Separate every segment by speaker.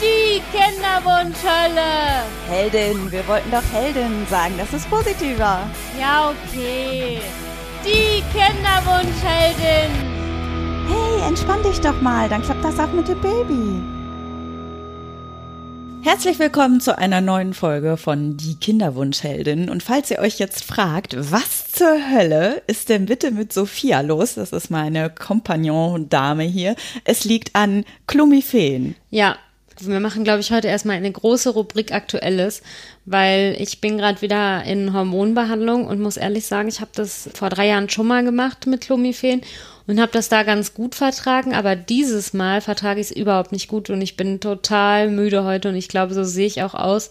Speaker 1: Die Kinderwunschhölle.
Speaker 2: Heldin, wir wollten doch Heldin sagen, das ist positiver.
Speaker 1: Ja, okay. Die Kinderwunschheldin.
Speaker 2: Hey, entspann dich doch mal, dann klappt das auch mit dem Baby. Herzlich willkommen zu einer neuen Folge von Die Kinderwunschheldin. Und falls ihr euch jetzt fragt, was zur Hölle ist denn bitte mit Sophia los? Das ist meine Kompagnon-Dame hier. Es liegt an Klumifeen.
Speaker 1: Ja, wir machen, glaube ich, heute erstmal eine große Rubrik Aktuelles, weil ich bin gerade wieder in Hormonbehandlung und muss ehrlich sagen, ich habe das vor drei Jahren schon mal gemacht mit Clomiphen und habe das da ganz gut vertragen, aber dieses Mal vertrage ich es überhaupt nicht gut und ich bin total müde heute und ich glaube, so sehe ich auch aus.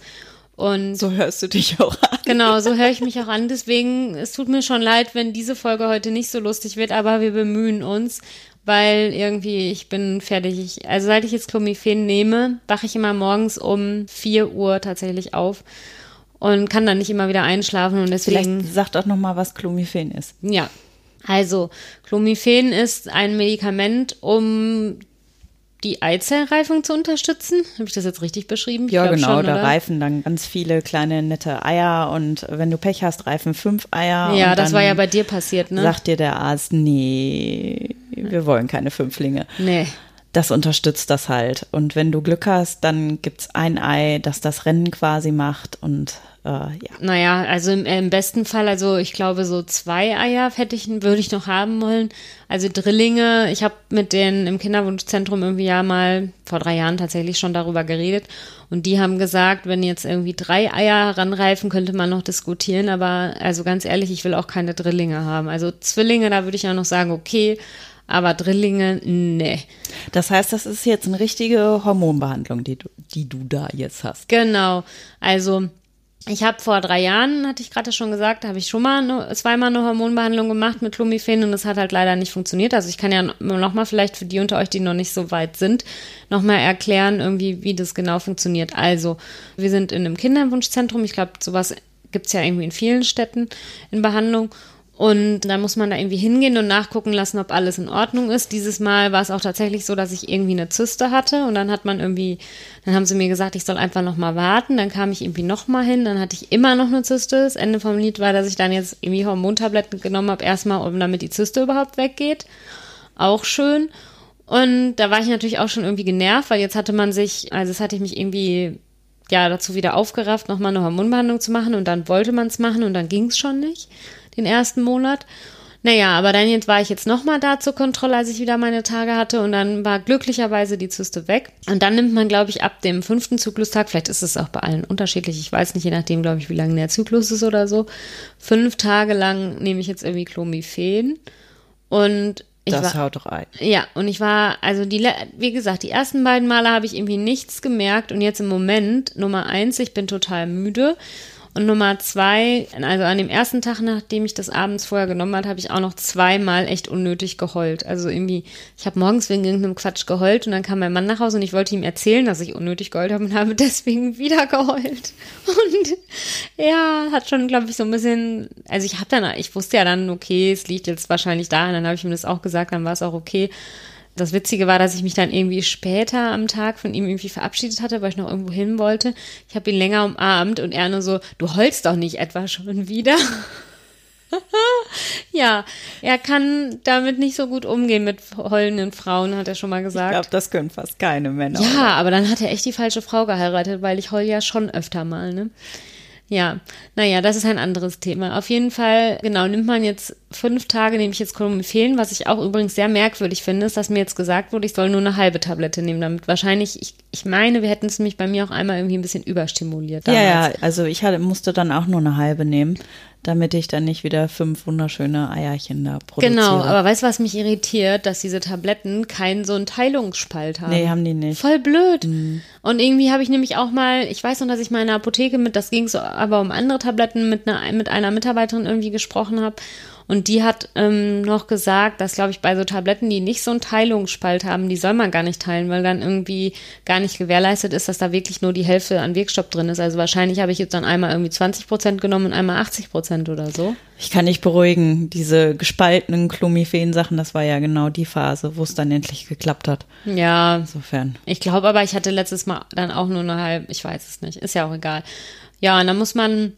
Speaker 1: Und
Speaker 2: so hörst du dich auch an.
Speaker 1: Genau, so höre ich mich auch an. Deswegen, es tut mir schon leid, wenn diese Folge heute nicht so lustig wird, aber wir bemühen uns, weil irgendwie ich bin fertig. Also seit ich jetzt Clomiphen nehme, wache ich immer morgens um 4 Uhr tatsächlich auf und kann dann nicht immer wieder einschlafen und deswegen.
Speaker 2: Vielleicht sagt auch noch mal, was Clomiphen ist.
Speaker 1: Ja, also, Clomiphen ist ein Medikament, um die Eizellreifung zu unterstützen. Habe ich das jetzt richtig beschrieben? Ich
Speaker 2: ja, genau.
Speaker 1: Schon,
Speaker 2: da reifen dann ganz viele kleine nette Eier und wenn du Pech hast, reifen fünf Eier.
Speaker 1: Ja, das war ja bei dir passiert, ne?
Speaker 2: Sagt dir der Arzt, nee, wir wollen keine Fünflinge.
Speaker 1: Nee.
Speaker 2: Das unterstützt das halt. Und wenn du Glück hast, dann gibt's ein Ei, das das Rennen quasi macht und äh, ja.
Speaker 1: Naja, also im, im, besten Fall, also ich glaube, so zwei Eier hätte ich, würde ich noch haben wollen. Also Drillinge, ich habe mit denen im Kinderwunschzentrum irgendwie ja mal vor drei Jahren tatsächlich schon darüber geredet. Und die haben gesagt, wenn jetzt irgendwie drei Eier heranreifen, könnte man noch diskutieren. Aber also ganz ehrlich, ich will auch keine Drillinge haben. Also Zwillinge, da würde ich ja noch sagen, okay. Aber Drillinge, nee.
Speaker 2: Das heißt, das ist jetzt eine richtige Hormonbehandlung, die du, die du da jetzt hast.
Speaker 1: Genau. Also ich habe vor drei Jahren, hatte ich gerade schon gesagt, habe ich schon mal eine, zweimal eine Hormonbehandlung gemacht mit Clomiphen und das hat halt leider nicht funktioniert. Also ich kann ja nochmal vielleicht für die unter euch, die noch nicht so weit sind, nochmal erklären, irgendwie, wie das genau funktioniert. Also, wir sind in einem Kinderwunschzentrum. Ich glaube, sowas gibt's ja irgendwie in vielen Städten in Behandlung. Und dann muss man da irgendwie hingehen und nachgucken lassen, ob alles in Ordnung ist. Dieses Mal war es auch tatsächlich so, dass ich irgendwie eine Zyste hatte und dann hat man irgendwie, dann haben sie mir gesagt, ich soll einfach noch mal warten. Dann kam ich irgendwie noch mal hin, dann hatte ich immer noch eine Zyste. Das Ende vom Lied war, dass ich dann jetzt irgendwie Hormontabletten genommen habe, erstmal, um damit die Zyste überhaupt weggeht. Auch schön. Und da war ich natürlich auch schon irgendwie genervt, weil jetzt hatte man sich, also es hatte ich mich irgendwie ja dazu wieder aufgerafft, nochmal eine Hormonbehandlung zu machen und dann wollte man es machen und dann ging es schon nicht den ersten Monat. Naja, aber dann jetzt war ich jetzt nochmal da zur Kontrolle, als ich wieder meine Tage hatte und dann war glücklicherweise die Zyste weg. Und dann nimmt man, glaube ich, ab dem fünften Zyklustag, vielleicht ist es auch bei allen unterschiedlich, ich weiß nicht, je nachdem, glaube ich, wie lange der Zyklus ist oder so, fünf Tage lang nehme ich jetzt irgendwie Clomiphen und ich
Speaker 2: das
Speaker 1: war,
Speaker 2: haut doch ein.
Speaker 1: Ja, und ich war, also die, wie gesagt, die ersten beiden Male habe ich irgendwie nichts gemerkt und jetzt im Moment, Nummer eins, ich bin total müde. Und Nummer zwei, also an dem ersten Tag, nachdem ich das abends vorher genommen habe, habe ich auch noch zweimal echt unnötig geheult. Also irgendwie, ich habe morgens wegen irgendeinem Quatsch geheult und dann kam mein Mann nach Hause und ich wollte ihm erzählen, dass ich unnötig geheult habe und habe deswegen wieder geheult. Und ja, hat schon, glaube ich, so ein bisschen, also ich habe dann, ich wusste ja dann, okay, es liegt jetzt wahrscheinlich daran, dann habe ich ihm das auch gesagt, dann war es auch okay. Das Witzige war, dass ich mich dann irgendwie später am Tag von ihm irgendwie verabschiedet hatte, weil ich noch irgendwo hin wollte. Ich habe ihn länger umarmt und er nur so, du heulst doch nicht etwa schon wieder. ja, er kann damit nicht so gut umgehen mit heulenden Frauen, hat er schon mal gesagt.
Speaker 2: Ich glaube, das können fast keine Männer.
Speaker 1: Ja, aber dann hat er echt die falsche Frau geheiratet, weil ich heul ja schon öfter mal, ne? Ja, naja, das ist ein anderes Thema. Auf jeden Fall, genau, nimmt man jetzt fünf Tage, nehme ich jetzt Chloromephen. Was ich auch übrigens sehr merkwürdig finde, ist, dass mir jetzt gesagt wurde, ich soll nur eine halbe Tablette nehmen, damit wahrscheinlich, ich, ich meine, wir hätten es nämlich bei mir auch einmal irgendwie ein bisschen überstimuliert.
Speaker 2: Damals. Ja, ja, also ich hatte, musste dann auch nur eine halbe nehmen damit ich dann nicht wieder fünf wunderschöne Eierchen da produziere.
Speaker 1: Genau, aber weißt du, was mich irritiert? Dass diese Tabletten keinen so einen Teilungsspalt haben.
Speaker 2: Nee, haben die nicht.
Speaker 1: Voll blöd. Mhm. Und irgendwie habe ich nämlich auch mal, ich weiß noch, dass ich mal in der Apotheke mit, das ging so aber um andere Tabletten, mit einer, mit einer Mitarbeiterin irgendwie gesprochen habe. Und die hat ähm, noch gesagt, dass, glaube ich, bei so Tabletten, die nicht so einen Teilungsspalt haben, die soll man gar nicht teilen, weil dann irgendwie gar nicht gewährleistet ist, dass da wirklich nur die Hälfte an Wirkstoff drin ist. Also wahrscheinlich habe ich jetzt dann einmal irgendwie 20 Prozent genommen und einmal 80 Prozent oder so.
Speaker 2: Ich kann nicht beruhigen. Diese gespaltenen Clomiphen-Sachen, das war ja genau die Phase, wo es dann endlich geklappt hat.
Speaker 1: Ja.
Speaker 2: Insofern.
Speaker 1: Ich glaube aber, ich hatte letztes Mal dann auch nur eine halbe, ich weiß es nicht, ist ja auch egal. Ja, und dann muss man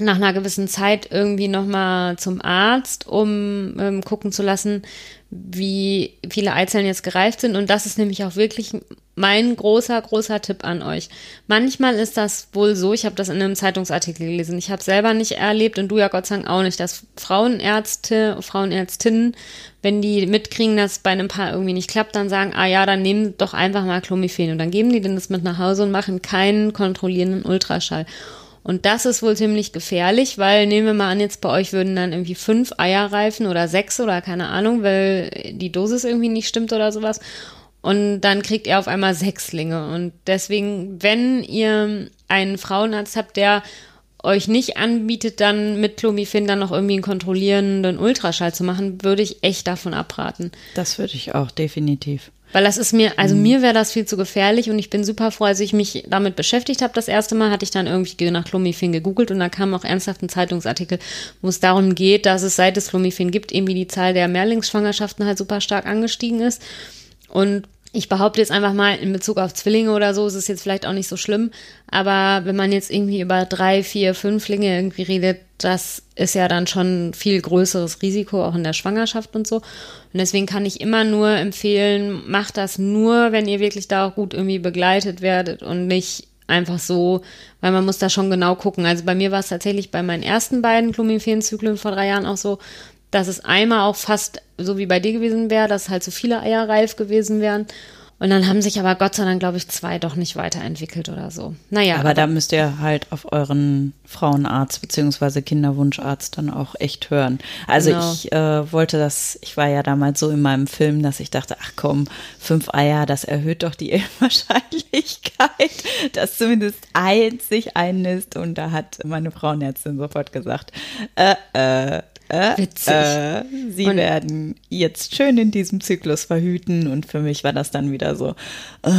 Speaker 1: nach einer gewissen Zeit irgendwie nochmal zum Arzt, um ähm, gucken zu lassen, wie viele Eizellen jetzt gereift sind. Und das ist nämlich auch wirklich mein großer, großer Tipp an euch. Manchmal ist das wohl so, ich habe das in einem Zeitungsartikel gelesen, ich habe selber nicht erlebt und du ja Gott sei Dank auch nicht, dass Frauenärzte, Frauenärztinnen, wenn die mitkriegen, dass bei einem Paar irgendwie nicht klappt, dann sagen, ah ja, dann nehmen doch einfach mal Clomiphen und dann geben die denen das mit nach Hause und machen keinen kontrollierenden Ultraschall. Und das ist wohl ziemlich gefährlich, weil nehmen wir mal an, jetzt bei euch würden dann irgendwie fünf Eier reifen oder sechs oder keine Ahnung, weil die Dosis irgendwie nicht stimmt oder sowas. Und dann kriegt ihr auf einmal Sechslinge. Und deswegen, wenn ihr einen Frauenarzt habt, der euch nicht anbietet, dann mit Clomiphen dann noch irgendwie einen kontrollierenden Ultraschall zu machen, würde ich echt davon abraten.
Speaker 2: Das würde ich auch definitiv.
Speaker 1: Weil das ist mir, also mhm. mir wäre das viel zu gefährlich und ich bin super froh, als ich mich damit beschäftigt habe. Das erste Mal hatte ich dann irgendwie nach Clomiphen gegoogelt und da kam auch ernsthaft ein Zeitungsartikel, wo es darum geht, dass es seit es Clomiphen gibt, irgendwie die Zahl der Mehrlingsschwangerschaften halt super stark angestiegen ist. Und ich behaupte jetzt einfach mal, in Bezug auf Zwillinge oder so ist es jetzt vielleicht auch nicht so schlimm. Aber wenn man jetzt irgendwie über drei, vier, fünflinge irgendwie redet, das ist ja dann schon viel größeres Risiko, auch in der Schwangerschaft und so. Und deswegen kann ich immer nur empfehlen, macht das nur, wenn ihr wirklich da auch gut irgendwie begleitet werdet und nicht einfach so, weil man muss da schon genau gucken. Also bei mir war es tatsächlich bei meinen ersten beiden Clomiphen-Zyklen vor drei Jahren auch so, dass es einmal auch fast so wie bei dir gewesen wäre, dass halt so viele Eier reif gewesen wären. Und dann haben sich aber Gott sei Dank, glaube ich, zwei doch nicht weiterentwickelt oder so. Naja.
Speaker 2: Aber, aber da müsst ihr halt auf euren Frauenarzt beziehungsweise Kinderwunscharzt dann auch echt hören. Also genau. ich äh, wollte das, ich war ja damals so in meinem Film, dass ich dachte, ach komm, fünf Eier, das erhöht doch die Wahrscheinlichkeit, dass zumindest eins sich einnisst. Und da hat meine Frauenärztin sofort gesagt, äh, äh, äh, Witzig. Äh, sie und werden jetzt schön in diesem Zyklus verhüten und für mich war das dann wieder so.
Speaker 1: Äh,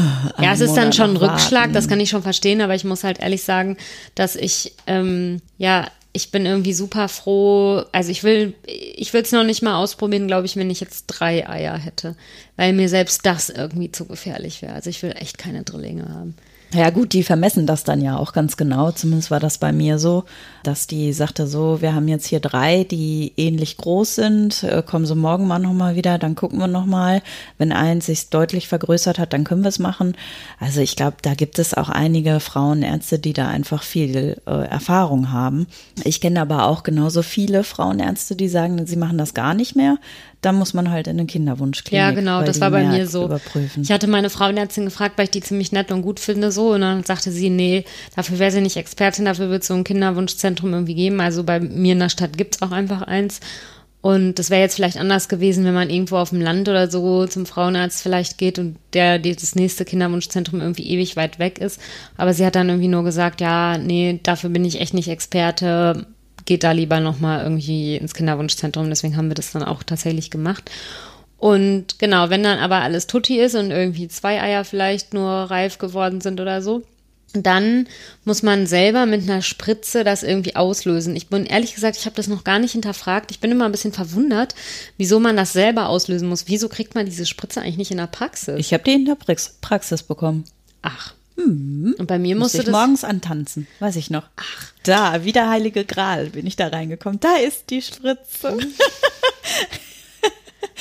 Speaker 1: ja, es ist dann schon ein Rückschlag, das kann ich schon verstehen, aber ich muss halt ehrlich sagen, dass ich, ähm, ja, ich bin irgendwie super froh. Also ich will, ich will es noch nicht mal ausprobieren, glaube ich, wenn ich jetzt drei Eier hätte, weil mir selbst das irgendwie zu gefährlich wäre. Also ich will echt keine Drillinge haben.
Speaker 2: Ja gut, die vermessen das dann ja auch ganz genau. Zumindest war das bei mir so, dass die sagte so, wir haben jetzt hier drei, die ähnlich groß sind. Äh, kommen Sie morgen mal nochmal wieder, dann gucken wir nochmal. Wenn eins sich deutlich vergrößert hat, dann können wir es machen. Also ich glaube, da gibt es auch einige Frauenärzte, die da einfach viel äh, Erfahrung haben. Ich kenne aber auch genauso viele Frauenärzte, die sagen, sie machen das gar nicht mehr dann muss man halt in eine Kinderwunschklinik.
Speaker 1: Ja, genau, das war bei mir so. Überprüfen. Ich hatte meine Frauenärztin gefragt, weil ich die ziemlich nett und gut finde, so. Und dann sagte sie, nee, dafür wäre sie nicht Expertin, dafür wird es so ein Kinderwunschzentrum irgendwie geben. Also bei mir in der Stadt gibt es auch einfach eins. Und das wäre jetzt vielleicht anders gewesen, wenn man irgendwo auf dem Land oder so zum Frauenarzt vielleicht geht und der das nächste Kinderwunschzentrum irgendwie ewig weit weg ist. Aber sie hat dann irgendwie nur gesagt, ja, nee, dafür bin ich echt nicht Experte geht da lieber nochmal irgendwie ins Kinderwunschzentrum. Deswegen haben wir das dann auch tatsächlich gemacht. Und genau, wenn dann aber alles tutti ist und irgendwie zwei Eier vielleicht nur reif geworden sind oder so, dann muss man selber mit einer Spritze das irgendwie auslösen. Ich bin ehrlich gesagt, ich habe das noch gar nicht hinterfragt. Ich bin immer ein bisschen verwundert, wieso man das selber auslösen muss. Wieso kriegt man diese Spritze eigentlich nicht in der Praxis?
Speaker 2: Ich habe die in der Praxis bekommen.
Speaker 1: Ach.
Speaker 2: Hm.
Speaker 1: Und bei mir musste
Speaker 2: ich das morgens antanzen, weiß ich noch.
Speaker 1: Ach.
Speaker 2: Da, wie der heilige Gral bin ich da reingekommen. Da ist die Spritze.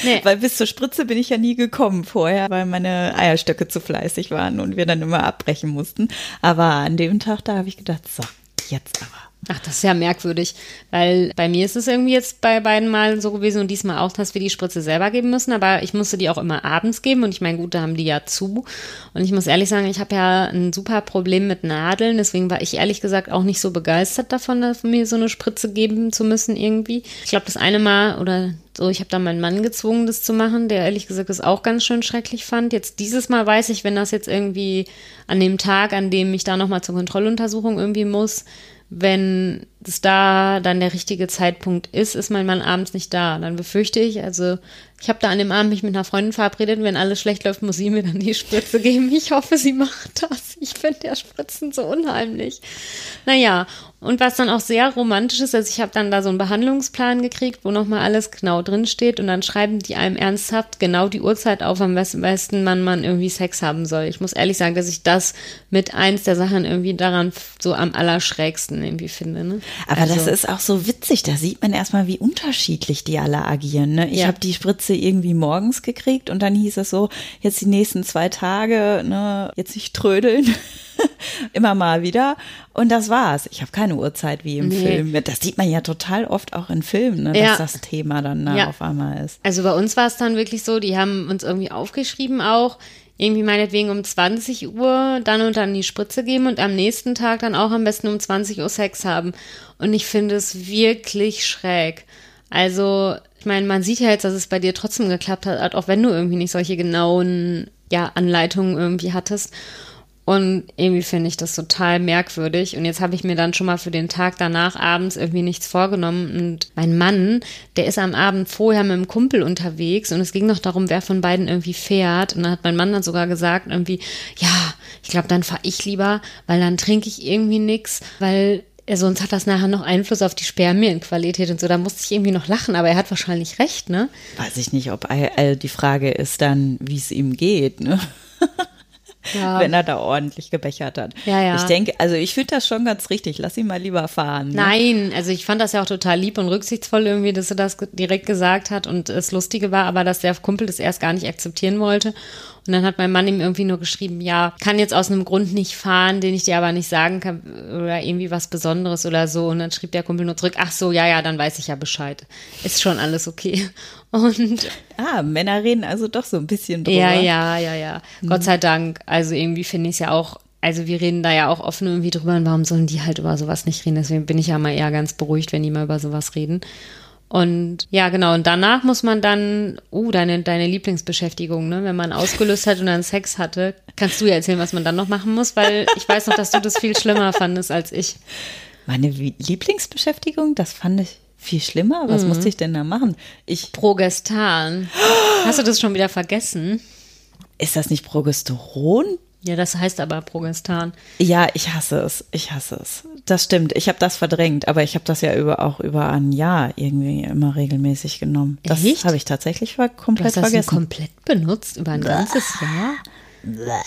Speaker 2: Nee. Weil bis zur Spritze bin ich ja nie gekommen vorher, weil meine Eierstöcke zu fleißig waren und wir dann immer abbrechen mussten. Aber an dem Tag, da habe ich gedacht, so, jetzt aber.
Speaker 1: Ach, das ist ja merkwürdig, weil bei mir ist es irgendwie jetzt bei beiden Mal so gewesen und diesmal auch, dass wir die Spritze selber geben müssen, aber ich musste die auch immer abends geben und ich meine, gut, da haben die ja zu und ich muss ehrlich sagen, ich habe ja ein super Problem mit Nadeln, deswegen war ich ehrlich gesagt auch nicht so begeistert davon, mir so eine Spritze geben zu müssen irgendwie. Ich glaube, das eine Mal oder so, ich habe da meinen Mann gezwungen, das zu machen, der ehrlich gesagt das auch ganz schön schrecklich fand. Jetzt dieses Mal weiß ich, wenn das jetzt irgendwie an dem Tag, an dem ich da nochmal zur Kontrolluntersuchung irgendwie muss, wenn es da dann der richtige Zeitpunkt ist, ist mein Mann abends nicht da. Dann befürchte ich, also ich habe da an dem Abend mich mit einer Freundin verabredet, wenn alles schlecht läuft, muss sie mir dann die Spritze geben. Ich hoffe, sie macht das. Ich finde der Spritzen so unheimlich. Naja, und was dann auch sehr romantisch ist, also ich habe dann da so einen Behandlungsplan gekriegt, wo nochmal alles genau drin steht und dann schreiben die einem ernsthaft genau die Uhrzeit auf, am besten man man irgendwie Sex haben soll. Ich muss ehrlich sagen, dass ich das mit eins der Sachen irgendwie daran so am allerschrägsten irgendwie finde. Ne?
Speaker 2: Aber also, das ist auch so witzig, da sieht man erstmal, wie unterschiedlich die alle agieren. Ne? Ich ja. habe die Spritze irgendwie morgens gekriegt und dann hieß es so, jetzt die nächsten zwei Tage, ne, jetzt nicht trödeln. immer mal wieder. Und das war's. Ich habe keine Uhrzeit wie im nee. Film. Das sieht man ja total oft auch in Filmen, ne, dass ja. das Thema dann ne, ja. auf einmal ist.
Speaker 1: Also bei uns war es dann wirklich so, die haben uns irgendwie aufgeschrieben auch, irgendwie meinetwegen um 20 Uhr dann und dann die Spritze geben und am nächsten Tag dann auch am besten um 20 Uhr Sex haben. Und ich finde es wirklich schräg. Also, ich meine, man sieht ja jetzt, dass es bei dir trotzdem geklappt hat, auch wenn du irgendwie nicht solche genauen ja, Anleitungen irgendwie hattest. Und irgendwie finde ich das total merkwürdig. Und jetzt habe ich mir dann schon mal für den Tag danach abends irgendwie nichts vorgenommen. Und mein Mann, der ist am Abend vorher mit einem Kumpel unterwegs und es ging noch darum, wer von beiden irgendwie fährt. Und dann hat mein Mann dann sogar gesagt, irgendwie, ja, ich glaube, dann fahre ich lieber, weil dann trinke ich irgendwie nichts, weil sonst hat das nachher noch Einfluss auf die Spermienqualität und so. Da musste ich irgendwie noch lachen, aber er hat wahrscheinlich recht, ne?
Speaker 2: Weiß ich nicht, ob äh, die Frage ist dann, wie es ihm geht, ne? ja. wenn er da ordentlich gebechert hat.
Speaker 1: Ja, ja.
Speaker 2: Ich denke, also ich finde das schon ganz richtig. Lass ihn mal lieber fahren. Ne?
Speaker 1: Nein, also ich fand das ja auch total lieb und rücksichtsvoll irgendwie, dass er das direkt gesagt hat und es Lustige war, aber dass der Kumpel das erst gar nicht akzeptieren wollte. Und dann hat mein Mann ihm irgendwie nur geschrieben, ja, kann jetzt aus einem Grund nicht fahren, den ich dir aber nicht sagen kann oder irgendwie was Besonderes oder so. Und dann schrieb der Kumpel nur zurück, ach so, ja, ja, dann weiß ich ja Bescheid. Ist schon alles okay. Und
Speaker 2: ah, Männer reden also doch so ein bisschen drüber.
Speaker 1: Ja, ja, ja, ja. Mhm. Gott sei Dank. Also irgendwie finde ich es ja auch also wir reden da ja auch offen irgendwie drüber und warum sollen die halt über sowas nicht reden? Deswegen bin ich ja mal eher ganz beruhigt, wenn die mal über sowas reden. Und ja, genau. Und danach muss man dann, uh, deine, deine Lieblingsbeschäftigung, ne? Wenn man ausgelöst hat und dann Sex hatte, kannst du ja erzählen, was man dann noch machen muss, weil ich weiß noch, dass du das viel schlimmer fandest als ich.
Speaker 2: Meine Lieblingsbeschäftigung, das fand ich viel schlimmer. Was mhm. musste ich denn da machen?
Speaker 1: Ich Progestan. Hast du das schon wieder vergessen?
Speaker 2: Ist das nicht Progesteron?
Speaker 1: Ja, das heißt aber Progestan.
Speaker 2: Ja, ich hasse es. Ich hasse es. Das stimmt. Ich habe das verdrängt, aber ich habe das ja über, auch über ein Jahr irgendwie immer regelmäßig genommen. Das habe ich tatsächlich komplett du hast das vergessen.
Speaker 1: komplett benutzt über ein Blah. ganzes Jahr? Blah.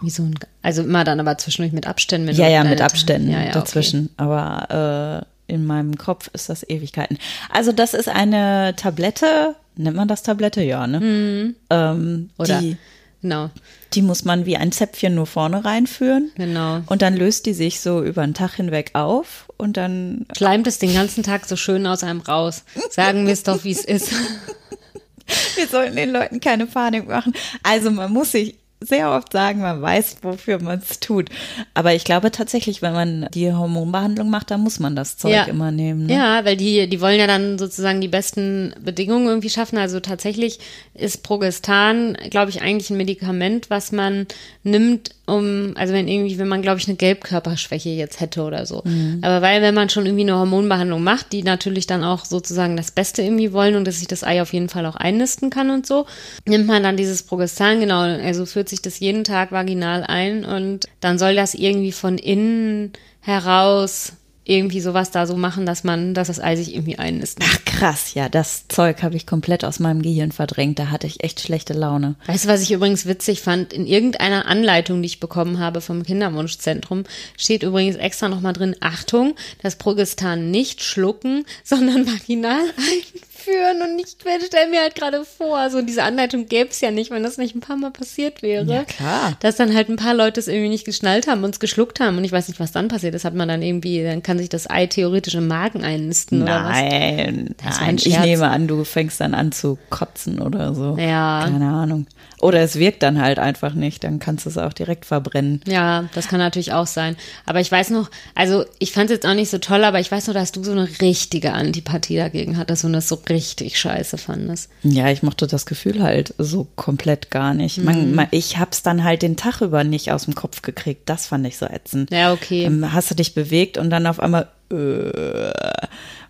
Speaker 1: Wie so ein, also immer dann aber zwischendurch mit Abständen. Mit
Speaker 2: ja, ja, mit Abständen ja, ja, dazwischen. Okay. Aber äh, in meinem Kopf ist das Ewigkeiten. Also das ist eine Tablette. Nennt man das Tablette? Ja, ne?
Speaker 1: Mhm.
Speaker 2: Ähm,
Speaker 1: Oder
Speaker 2: die,
Speaker 1: Genau.
Speaker 2: Die muss man wie ein Zäpfchen nur vorne reinführen.
Speaker 1: Genau.
Speaker 2: Und dann löst die sich so über den Tag hinweg auf und dann.
Speaker 1: Schleimt es den ganzen Tag so schön aus einem raus. Sagen wir es doch, wie es ist.
Speaker 2: Wir sollten den Leuten keine Panik machen. Also man muss sich sehr oft sagen, man weiß, wofür man es tut. Aber ich glaube tatsächlich, wenn man die Hormonbehandlung macht, dann muss man das Zeug ja. immer nehmen. Ne?
Speaker 1: Ja, weil die, die wollen ja dann sozusagen die besten Bedingungen irgendwie schaffen. Also tatsächlich ist Progestan, glaube ich, eigentlich ein Medikament, was man nimmt, um, also wenn irgendwie, wenn man, glaube ich, eine Gelbkörperschwäche jetzt hätte oder so. Mhm. Aber weil, wenn man schon irgendwie eine Hormonbehandlung macht, die natürlich dann auch sozusagen das Beste irgendwie wollen und dass sich das Ei auf jeden Fall auch einnisten kann und so, nimmt man dann dieses Progestan, genau, also führt sich das jeden Tag vaginal ein und dann soll das irgendwie von innen heraus irgendwie sowas da so machen, dass man, dass das Ei sich irgendwie einnistet.
Speaker 2: Ach krass, ja, das Zeug habe ich komplett aus meinem Gehirn verdrängt. Da hatte ich echt schlechte Laune.
Speaker 1: Weißt du, was ich übrigens witzig fand? In irgendeiner Anleitung, die ich bekommen habe vom Kinderwunschzentrum, steht übrigens extra nochmal drin, Achtung, das Progestan nicht schlucken, sondern vaginal ein führen und ich stelle mir halt gerade vor, so diese Anleitung gäbe es ja nicht, wenn das nicht ein paar Mal passiert wäre.
Speaker 2: Ja, klar.
Speaker 1: Dass dann halt ein paar Leute es irgendwie nicht geschnallt haben und es geschluckt haben und ich weiß nicht, was dann passiert ist. Hat man dann irgendwie, dann kann sich das Ei theoretisch im Magen einnisten
Speaker 2: nein,
Speaker 1: oder was?
Speaker 2: Nein, nein. Ich nehme an, du fängst dann an zu kotzen oder so.
Speaker 1: Ja.
Speaker 2: Keine Ahnung. Oder es wirkt dann halt einfach nicht, dann kannst du es auch direkt verbrennen.
Speaker 1: Ja, das kann natürlich auch sein. Aber ich weiß noch, also ich fand es jetzt auch nicht so toll, aber ich weiß noch, dass du so eine richtige Antipathie dagegen hattest und das so richtig scheiße fandest.
Speaker 2: Ja, ich mochte das Gefühl halt so komplett gar nicht. Man,
Speaker 1: Mhm.
Speaker 2: man, ich hab's dann halt den Tag über nicht aus dem Kopf gekriegt. Das fand ich so ätzend.
Speaker 1: Ja, okay.
Speaker 2: Ähm, hast du dich bewegt und dann auf einmal, äh,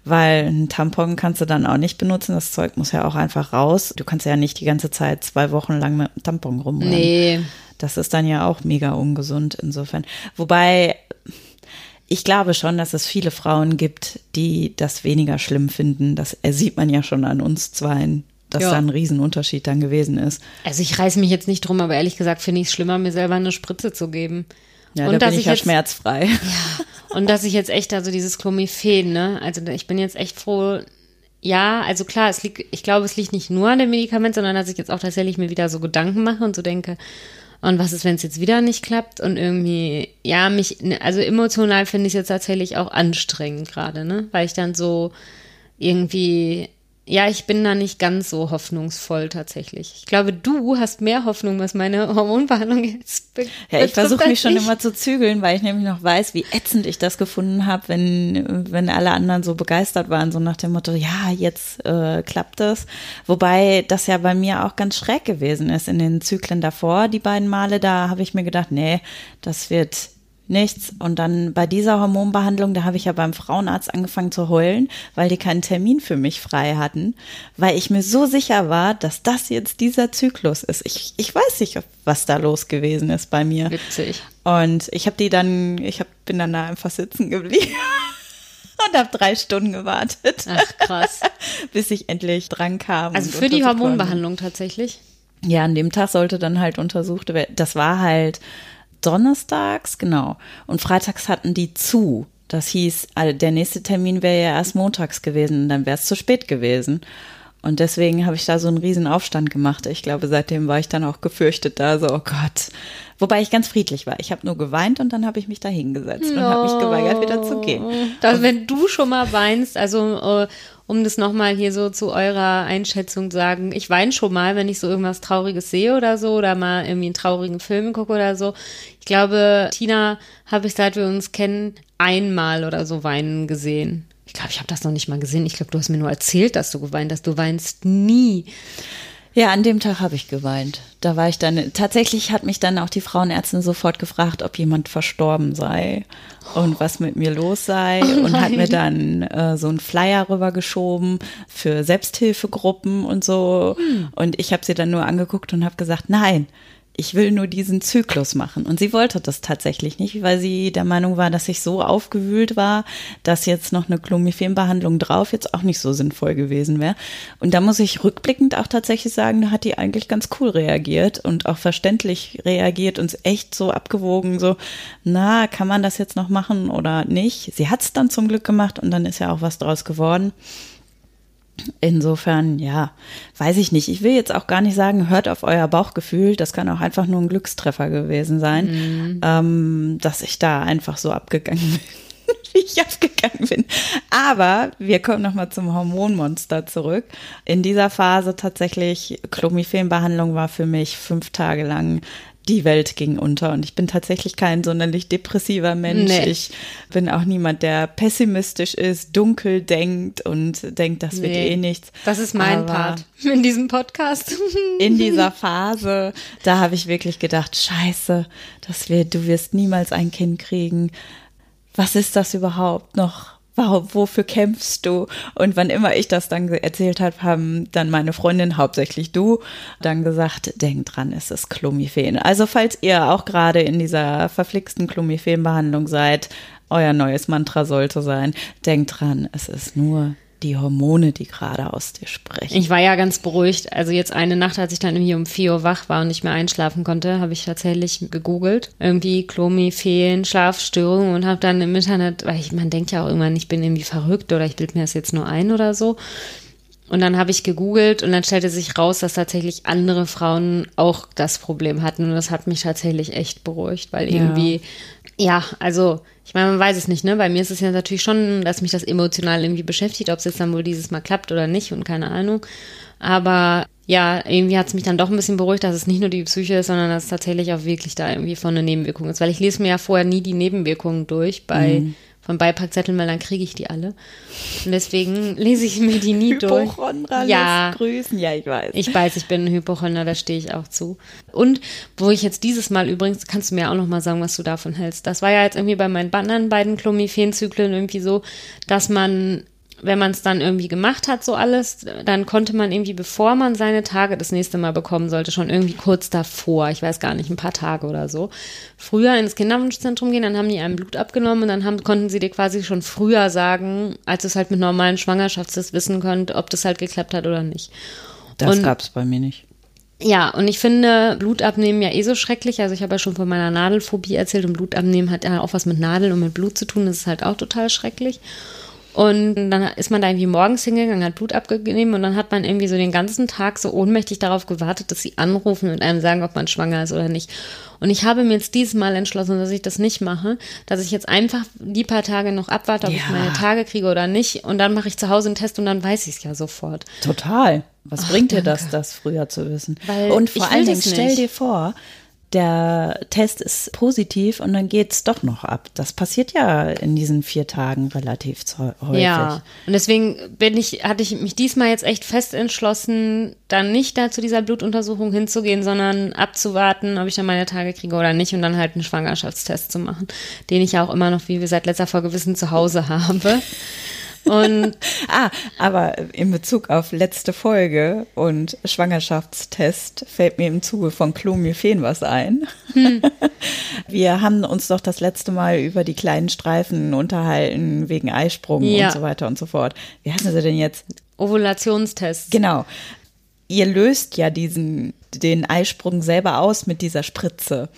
Speaker 2: weil ein Tampon kannst du dann auch nicht benutzen. Das Zeug muss ja auch einfach raus. Du kannst ja nicht die ganze Zeit zwei Wochen lang mit einem Tampon rumrennen.
Speaker 1: Nee.
Speaker 2: Das ist dann ja auch mega ungesund insofern. Wobei ich glaube schon, dass es viele Frauen gibt, die das weniger schlimm finden. Das sieht man ja schon an uns zweien, dass
Speaker 1: Ja.
Speaker 2: da ein Riesenunterschied dann gewesen ist.
Speaker 1: Also ich reiß mich jetzt nicht drum, aber ehrlich gesagt finde ich es schlimmer, mir selber eine Spritze zu geben.
Speaker 2: Ja,
Speaker 1: und
Speaker 2: da
Speaker 1: dass
Speaker 2: bin ich, ja
Speaker 1: jetzt,
Speaker 2: schmerzfrei.
Speaker 1: und dass ich jetzt echt, also dieses Clomiphen, ne, also ich bin jetzt echt froh, ja, also klar, es liegt, ich glaube, es liegt nicht nur an dem Medikament, sondern dass ich jetzt auch tatsächlich mir wieder so Gedanken mache und so denke, und was ist, wenn es jetzt wieder nicht klappt? Und irgendwie, ja, mich, also emotional finde ich es jetzt tatsächlich auch anstrengend gerade, ne, weil ich dann so irgendwie, ja, ich bin da nicht ganz so hoffnungsvoll tatsächlich. Ich glaube, du hast mehr Hoffnung, was meine Hormonbehandlung jetzt be
Speaker 2: Ja, ich versuche mich schon
Speaker 1: ich.
Speaker 2: immer zu zügeln, weil ich nämlich noch weiß, wie ätzend ich das gefunden habe, wenn, wenn alle anderen so begeistert waren, so nach dem Motto, ja, jetzt äh, klappt es. Wobei das ja bei mir auch ganz schräg gewesen ist in den Zyklen davor, die beiden Male, da habe ich mir gedacht, nee, das wird nichts. Und dann bei dieser Hormonbehandlung, da habe ich ja beim Frauenarzt angefangen zu heulen, weil die keinen Termin für mich frei hatten, weil ich mir so sicher war, dass das jetzt dieser Zyklus ist. Ich, ich weiß nicht, was da los gewesen ist bei mir.
Speaker 1: Witzig.
Speaker 2: Und ich habe die dann, ich hab, bin dann da einfach sitzen geblieben und habe drei Stunden gewartet,
Speaker 1: Ach, krass.
Speaker 2: bis ich endlich dran kam.
Speaker 1: Also für die. Hormonbehandlung tatsächlich.
Speaker 2: Ja, an dem Tag sollte dann halt untersucht werden. Das war halt donnerstags, genau. Und freitags hatten die zu. Das hieß, also der nächste Termin wäre ja erst montags gewesen, dann wäre es zu spät gewesen. Und deswegen habe ich da so einen riesen Aufstand gemacht. Ich glaube, seitdem war ich dann auch gefürchtet da, so, oh Gott. Wobei ich ganz friedlich war. Ich habe nur geweint und dann habe ich mich da hingesetzt und habe mich geweigert, wieder zu gehen.
Speaker 1: Wenn du schon mal weinst, also äh, um das nochmal hier so zu eurer Einschätzung sagen, ich weine schon mal, wenn ich so irgendwas Trauriges sehe oder so oder mal irgendwie einen traurigen Film gucke oder so. Ich glaube, Tina habe ich, seit wir uns kennen, einmal oder so weinen gesehen. Ich glaube, ich habe das noch nicht mal gesehen. Ich glaube, du hast mir nur erzählt, dass du geweint hast. Du weinst nie.
Speaker 2: Ja, an dem Tag habe ich geweint. Da war ich dann, tatsächlich hat mich dann auch die Frauenärztin sofort gefragt, ob jemand verstorben sei und was mit mir los sei und hat mir dann äh, so einen Flyer rübergeschoben für Selbsthilfegruppen und so. Und ich habe sie dann nur angeguckt und habe gesagt, nein, ich will nur diesen Zyklus machen. Und sie wollte das tatsächlich nicht, weil sie der Meinung war, dass ich so aufgewühlt war, dass jetzt noch eine Clomiphen-Behandlung drauf jetzt auch nicht so sinnvoll gewesen wäre. Und da muss ich rückblickend auch tatsächlich sagen, da hat die eigentlich ganz cool reagiert und auch verständlich reagiert, uns echt so abgewogen, so, na, kann man das jetzt noch machen oder nicht? Sie hat es dann zum Glück gemacht und dann ist ja auch was draus geworden. Insofern, ja, weiß ich nicht. Ich will jetzt auch gar nicht sagen, hört auf euer Bauchgefühl. Das kann auch einfach nur ein Glückstreffer gewesen sein, ähm, dass ich da einfach so abgegangen bin, wie ich abgegangen bin. Aber wir kommen nochmal zum Hormonmonster zurück. In dieser Phase tatsächlich, Clomiphen-Behandlung war für mich fünf Tage lang die Welt ging unter und ich bin tatsächlich kein sonderlich depressiver Mensch.
Speaker 1: Nee.
Speaker 2: Ich bin auch niemand, der pessimistisch ist, dunkel denkt und denkt, das wird
Speaker 1: Nee.
Speaker 2: eh nichts.
Speaker 1: Das ist mein
Speaker 2: Aber
Speaker 1: Part in diesem Podcast.
Speaker 2: In dieser Phase, da habe ich wirklich gedacht, scheiße, das wird, du wirst niemals ein Kind kriegen. Was ist das überhaupt noch? Warum, wofür kämpfst du? Und wann immer ich das dann erzählt habe, haben dann meine Freundin, hauptsächlich du, dann gesagt, denk dran, es ist Clomiphen. Also falls ihr auch gerade in dieser verflixten Clomiphen-Behandlung seid, euer neues Mantra sollte sein, denkt dran, es ist nur die Hormone, die gerade aus dir sprechen.
Speaker 1: Ich war ja ganz beruhigt. Also jetzt eine Nacht, als ich dann irgendwie um 4 Uhr wach war und nicht mehr einschlafen konnte, habe ich tatsächlich gegoogelt. Irgendwie Clomiphen, Schlafstörungen und habe dann im Internet, weil ich, man denkt ja auch irgendwann, ich bin irgendwie verrückt oder ich bilde mir das jetzt nur ein oder so. Und dann habe ich gegoogelt und dann stellte sich raus, dass tatsächlich andere Frauen auch das Problem hatten. Und das hat mich tatsächlich echt beruhigt, weil irgendwie, ja, also ich meine, man weiß es nicht, ne? Bei mir ist es ja natürlich schon, dass mich das emotional irgendwie beschäftigt, ob es jetzt dann wohl dieses Mal klappt oder nicht und keine Ahnung. Aber ja, irgendwie hat es mich dann doch ein bisschen beruhigt, dass es nicht nur die Psyche ist, sondern dass es tatsächlich auch wirklich da irgendwie von einer Nebenwirkung ist. Weil ich lese mir ja vorher nie die Nebenwirkungen durch bei von Beipackzetteln, weil dann kriege ich die alle. Und deswegen lese ich mir die nie durch.
Speaker 2: Ja, grüßen, ja, ich weiß.
Speaker 1: Ich weiß, ich bin ein Hypochonder, da stehe ich auch zu. Und wo ich jetzt dieses Mal übrigens, kannst du mir auch noch mal sagen, was du davon hältst. Das war ja jetzt irgendwie bei meinen anderen beiden Clomiphen-Zyklen irgendwie so, dass man wenn man es dann irgendwie gemacht hat, so alles, dann konnte man irgendwie, bevor man seine Tage das nächste Mal bekommen sollte, schon irgendwie kurz davor, ich weiß gar nicht, ein paar Tage oder so, früher ins Kinderwunschzentrum gehen, dann haben die einem Blut abgenommen und dann haben, konnten sie dir quasi schon früher sagen, als es halt mit normalen Schwangerschaftstests wissen könnt, ob das halt geklappt hat oder nicht.
Speaker 2: Das gab es bei mir nicht.
Speaker 1: Ja, und ich finde Blutabnehmen ja eh so schrecklich. Also ich habe ja schon von meiner Nadelphobie erzählt und Blutabnehmen hat ja auch was mit Nadeln und mit Blut zu tun. Das ist halt auch total schrecklich. Und dann ist man da irgendwie morgens hingegangen, hat Blut abgegeben und dann hat man irgendwie so den ganzen Tag so ohnmächtig darauf gewartet, dass sie anrufen und einem sagen, ob man schwanger ist oder nicht. Und ich habe mir jetzt dieses Mal entschlossen, dass ich das nicht mache, dass ich jetzt einfach die paar Tage noch abwarte, ob ja. ich meine Tage kriege oder nicht. Und dann mache ich zu Hause einen Test und dann weiß ich es ja sofort.
Speaker 2: Total. Was Ach, bringt dir das, das früher zu wissen? Weil und vor allen Dingen stell dir vor, der Test ist positiv und dann geht es doch noch ab. Das passiert ja in diesen vier Tagen relativ häufig. Ja,
Speaker 1: und deswegen bin ich, hatte ich mich diesmal jetzt echt fest entschlossen, dann nicht da zu dieser Blutuntersuchung hinzugehen, sondern abzuwarten, ob ich dann meine Tage kriege oder nicht und dann halt einen Schwangerschaftstest zu machen, den ich ja auch immer noch, wie wir seit letzter Folge wissen, zu Hause habe.
Speaker 2: Und ah, aber in Bezug auf letzte Folge und Schwangerschaftstest fällt mir im Zuge von Clomiphen was ein. Hm. Wir haben uns doch das letzte Mal über die kleinen Streifen unterhalten wegen Eisprung ja. und so weiter und so fort. Wie heißen sie denn jetzt?
Speaker 1: Ovulationstest.
Speaker 2: Genau. Ihr löst ja diesen den Eisprung selber aus mit dieser Spritze.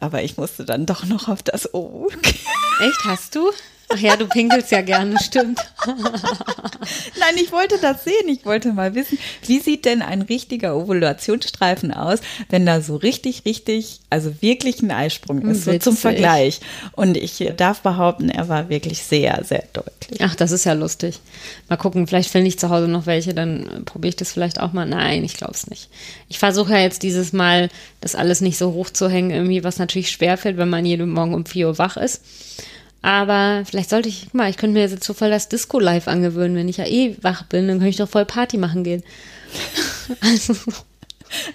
Speaker 2: Aber ich musste dann doch noch auf das O.
Speaker 1: Echt, hast du? Ach ja, du pinkelst ja gerne, stimmt.
Speaker 2: Nein, ich wollte das sehen. Ich wollte mal wissen, wie sieht denn ein richtiger Ovulationsstreifen aus, wenn da so richtig, richtig, also wirklich ein Eisprung ist, Witzig. so zum Vergleich. Und ich darf behaupten, er war wirklich sehr, sehr deutlich.
Speaker 1: Ach, das ist ja lustig. Mal gucken, vielleicht finde ich zu Hause noch welche, dann probiere ich das vielleicht auch mal. Nein, ich glaube es nicht. Ich versuche ja jetzt dieses Mal, das alles nicht so hoch zu hängen, irgendwie, was natürlich schwerfällt, wenn man jeden Morgen um 4 Uhr wach ist. Aber vielleicht sollte ich, mal, ich könnte mir jetzt so voll das Disco-Live angewöhnen, wenn ich ja eh wach bin, dann könnte ich doch voll Party machen gehen.
Speaker 2: also,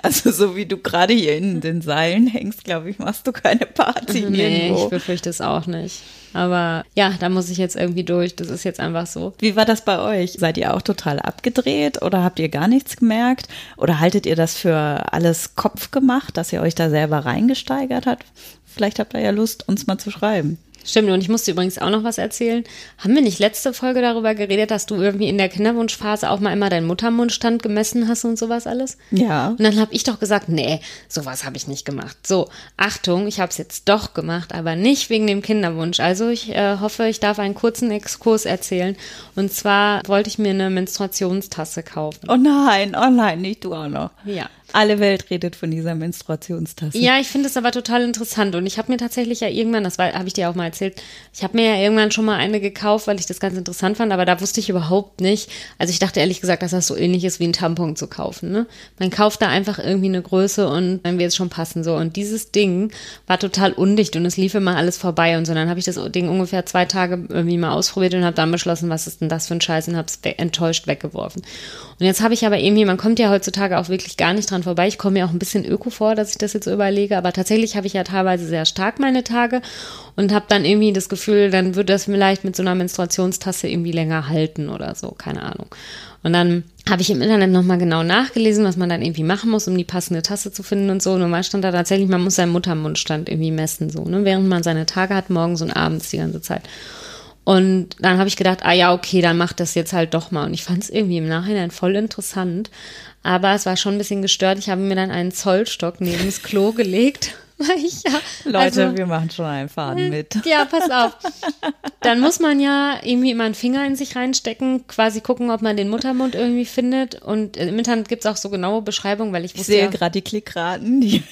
Speaker 2: also so wie du gerade hier in den Seilen hängst, glaube ich, machst du keine Party
Speaker 1: nee, irgendwo. ich befürchte es auch nicht. Aber ja, da muss ich jetzt irgendwie durch. Das ist jetzt einfach so.
Speaker 2: Wie war das bei euch? Seid ihr auch total abgedreht oder habt ihr gar nichts gemerkt? Oder haltet ihr das für alles Kopf gemacht, dass ihr euch da selber reingesteigert habt? Vielleicht habt ihr ja Lust, uns mal zu schreiben.
Speaker 1: Stimmt, und ich musste übrigens auch noch was erzählen. Haben wir nicht letzte Folge darüber geredet, dass du irgendwie in der Kinderwunschphase auch mal immer deinen Muttermundstand gemessen hast und sowas alles?
Speaker 2: Ja.
Speaker 1: Und dann habe ich doch gesagt, nee, sowas habe ich nicht gemacht. So, Achtung, ich habe es jetzt doch gemacht, aber nicht wegen dem Kinderwunsch. Also ich äh, hoffe, ich darf einen kurzen Exkurs erzählen. Und zwar wollte ich mir eine Menstruationstasse kaufen.
Speaker 2: Oh nein, oh nein, nicht du auch noch.
Speaker 1: Ja.
Speaker 2: Alle Welt redet von dieser Menstruationstasse.
Speaker 1: Ja, ich finde es aber total interessant. Und ich habe mir tatsächlich ja irgendwann, das habe ich dir auch mal erzählt, ich habe mir ja irgendwann schon mal eine gekauft, weil ich das ganz interessant fand, aber da wusste ich überhaupt nicht. Also ich dachte ehrlich gesagt, dass das so ähnlich ist wie ein Tampon zu kaufen. Ne? Man kauft da einfach irgendwie eine Größe und dann wird es schon passen. So. Und dieses Ding war total undicht und es lief immer alles vorbei und so. Dann habe ich das Ding ungefähr zwei Tage irgendwie mal ausprobiert und habe dann beschlossen, was ist denn das für ein Scheiß und habe es enttäuscht weggeworfen. Und jetzt habe ich aber irgendwie, man kommt ja heutzutage auch wirklich gar nicht dran vorbei. Ich komme mir auch ein bisschen öko vor, dass ich das jetzt so überlege, aber tatsächlich habe ich ja teilweise sehr stark meine Tage und habe dann irgendwie das Gefühl, dann würde das vielleicht mit so einer Menstruationstasse irgendwie länger halten oder so, keine Ahnung. Und dann habe ich im Internet nochmal genau nachgelesen, was man dann irgendwie machen muss, um die passende Tasse zu finden und so. Normal stand da tatsächlich, man muss seinen Muttermundstand irgendwie messen, so, ne, während man seine Tage hat, morgens und abends die ganze Zeit. Und dann habe ich gedacht, ah ja, okay, dann mach das jetzt halt doch mal. Und ich fand es irgendwie im Nachhinein voll interessant. Aber es war schon ein bisschen gestört. Ich habe mir dann einen Zollstock neben das Klo gelegt.
Speaker 2: Ich, ja, Leute, also, wir machen schon ein Faden mit.
Speaker 1: Ja, pass auf. Dann muss man ja irgendwie immer einen Finger in sich reinstecken, quasi gucken, ob man den Muttermund irgendwie findet. Und im Internet gibt es auch so genaue Beschreibungen, weil ich
Speaker 2: wusste. Ich sehe ja, gerade die Klickraten, die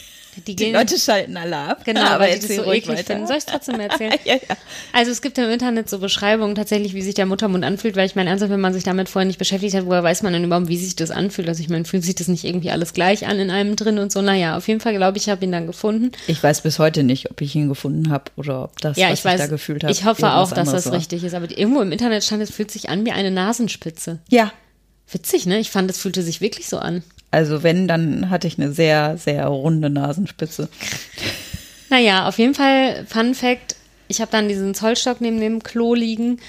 Speaker 1: Die,
Speaker 2: Die Leute schalten Alarm.
Speaker 1: Genau,
Speaker 2: aber
Speaker 1: weil die das so eklig
Speaker 2: weiter.
Speaker 1: finden. Soll ich trotzdem erzählen?
Speaker 2: ja, ja.
Speaker 1: Also es gibt im Internet so Beschreibungen tatsächlich, wie sich der Muttermund anfühlt, weil ich meine, ernsthaft, wenn man sich damit vorher nicht beschäftigt hat, woher weiß man denn überhaupt, wie sich das anfühlt? Also ich meine, fühlt sich das nicht irgendwie alles gleich an in einem drin und so? Naja, auf jeden Fall glaube ich, habe ihn dann gefunden.
Speaker 2: Ich weiß bis heute nicht, ob ich ihn gefunden habe oder ob das,
Speaker 1: Ja,
Speaker 2: was
Speaker 1: ich weiß.
Speaker 2: da gefühlt habe.
Speaker 1: ich hoffe auch, dass das
Speaker 2: war.
Speaker 1: richtig ist. Aber die- irgendwo im Internet stand, es fühlt sich an wie eine Nasenspitze.
Speaker 2: Ja,
Speaker 1: Witzig, ne? Ich fand, es fühlte sich wirklich so an.
Speaker 2: Also wenn, dann hatte ich eine sehr, sehr runde Nasenspitze.
Speaker 1: Naja, auf jeden Fall, Fun Fact, ich habe dann diesen Zollstock neben dem Klo liegen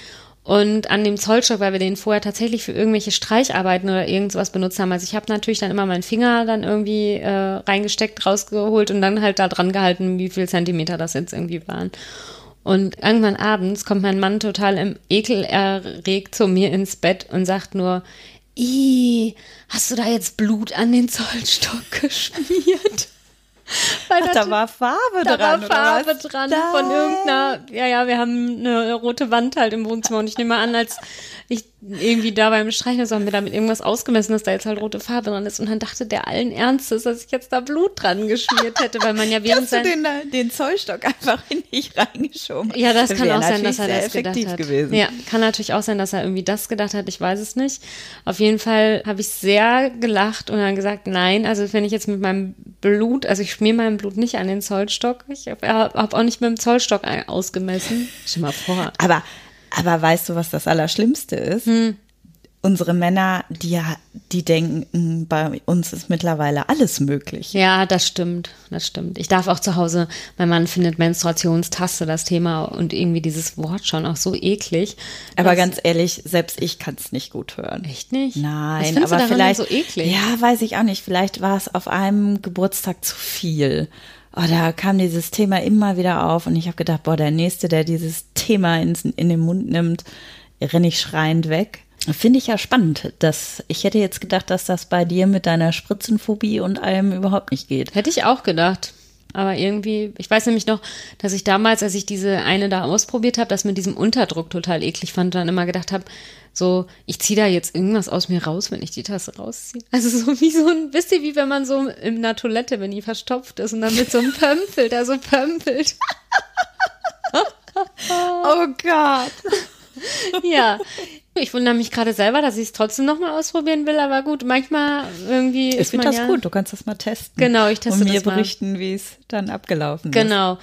Speaker 1: und an dem Zollstock, weil wir den vorher tatsächlich für irgendwelche Streicharbeiten oder irgendwas benutzt haben. Also ich habe natürlich dann immer meinen Finger dann irgendwie äh, reingesteckt, rausgeholt und dann halt da dran gehalten, wie viel Zentimeter das jetzt irgendwie waren. Und irgendwann abends kommt mein Mann total im Ekel erregt zu mir ins Bett und sagt nur, Ih, hast du da jetzt Blut an den Zollstock geschmiert? Weil
Speaker 2: Ach, da war Farbe
Speaker 1: da
Speaker 2: dran.
Speaker 1: war
Speaker 2: oder
Speaker 1: Farbe dran
Speaker 2: Nein.
Speaker 1: von irgendeiner, ja, ja, wir haben eine rote Wand halt im Wohnzimmer und ich nehme an, als ich irgendwie da beim Streichen so haben wir damit irgendwas ausgemessen, dass da jetzt halt rote Farbe dran ist und dann dachte der allen Ernstes, dass ich jetzt da Blut dran geschmiert hätte, weil man ja während
Speaker 2: Hast du
Speaker 1: sein
Speaker 2: den, den Zollstock einfach in dich reingeschoben?
Speaker 1: ja, das kann
Speaker 2: Wäre
Speaker 1: auch sein, dass er das gedacht
Speaker 2: effektiv
Speaker 1: hat.
Speaker 2: gewesen.
Speaker 1: Ja, kann natürlich auch sein, dass er irgendwie das gedacht hat. Ich weiß es nicht. Auf jeden Fall habe ich sehr gelacht und dann gesagt, nein, also wenn ich jetzt mit meinem Blut, also ich schmier mein Blut nicht an den Zollstock. Ich habe hab auch nicht mit dem Zollstock ausgemessen. Stell mal vor.
Speaker 2: Aber, aber weißt du, was das Allerschlimmste ist?
Speaker 1: Hm.
Speaker 2: Unsere Männer, die ja, die denken, bei uns ist mittlerweile alles möglich.
Speaker 1: Ja, das stimmt, das stimmt. Ich darf auch zu Hause, mein Mann findet Menstruationstaste das Thema und irgendwie dieses Wort schon auch so eklig.
Speaker 2: Aber ganz ehrlich, selbst ich kann es nicht gut hören.
Speaker 1: Echt nicht?
Speaker 2: Nein, aber vielleicht
Speaker 1: so eklig?
Speaker 2: Ja, weiß ich auch nicht. Vielleicht war es auf einem Geburtstag zu viel. Oh, da kam dieses Thema immer wieder auf und ich habe gedacht, boah, der nächste, der dieses Thema ins, in den Mund nimmt, renne ich schreiend weg. Finde ich ja spannend. Dass, ich hätte jetzt gedacht, dass das bei dir mit deiner Spritzenphobie und allem überhaupt nicht geht.
Speaker 1: Hätte ich auch gedacht. Aber irgendwie, ich weiß nämlich noch, dass ich damals, als ich diese eine da ausprobiert habe, das mit diesem Unterdruck total eklig fand und dann immer gedacht habe, so, ich ziehe da jetzt irgendwas aus mir raus, wenn ich die Tasse rausziehe. Also so wie so ein, wisst ihr, wie wenn man so in einer Toilette, wenn die verstopft ist und dann mit so einem Pömpel, da so pömpelt.
Speaker 2: Oh Gott.
Speaker 1: Ja. Ich wundere mich gerade selber, dass ich es trotzdem nochmal ausprobieren will, aber gut, manchmal irgendwie
Speaker 2: Ich finde das
Speaker 1: ja,
Speaker 2: gut. Du kannst das mal testen.
Speaker 1: Genau, ich teste
Speaker 2: Und mir
Speaker 1: das mal.
Speaker 2: berichten, wie es dann abgelaufen ist.
Speaker 1: Genau.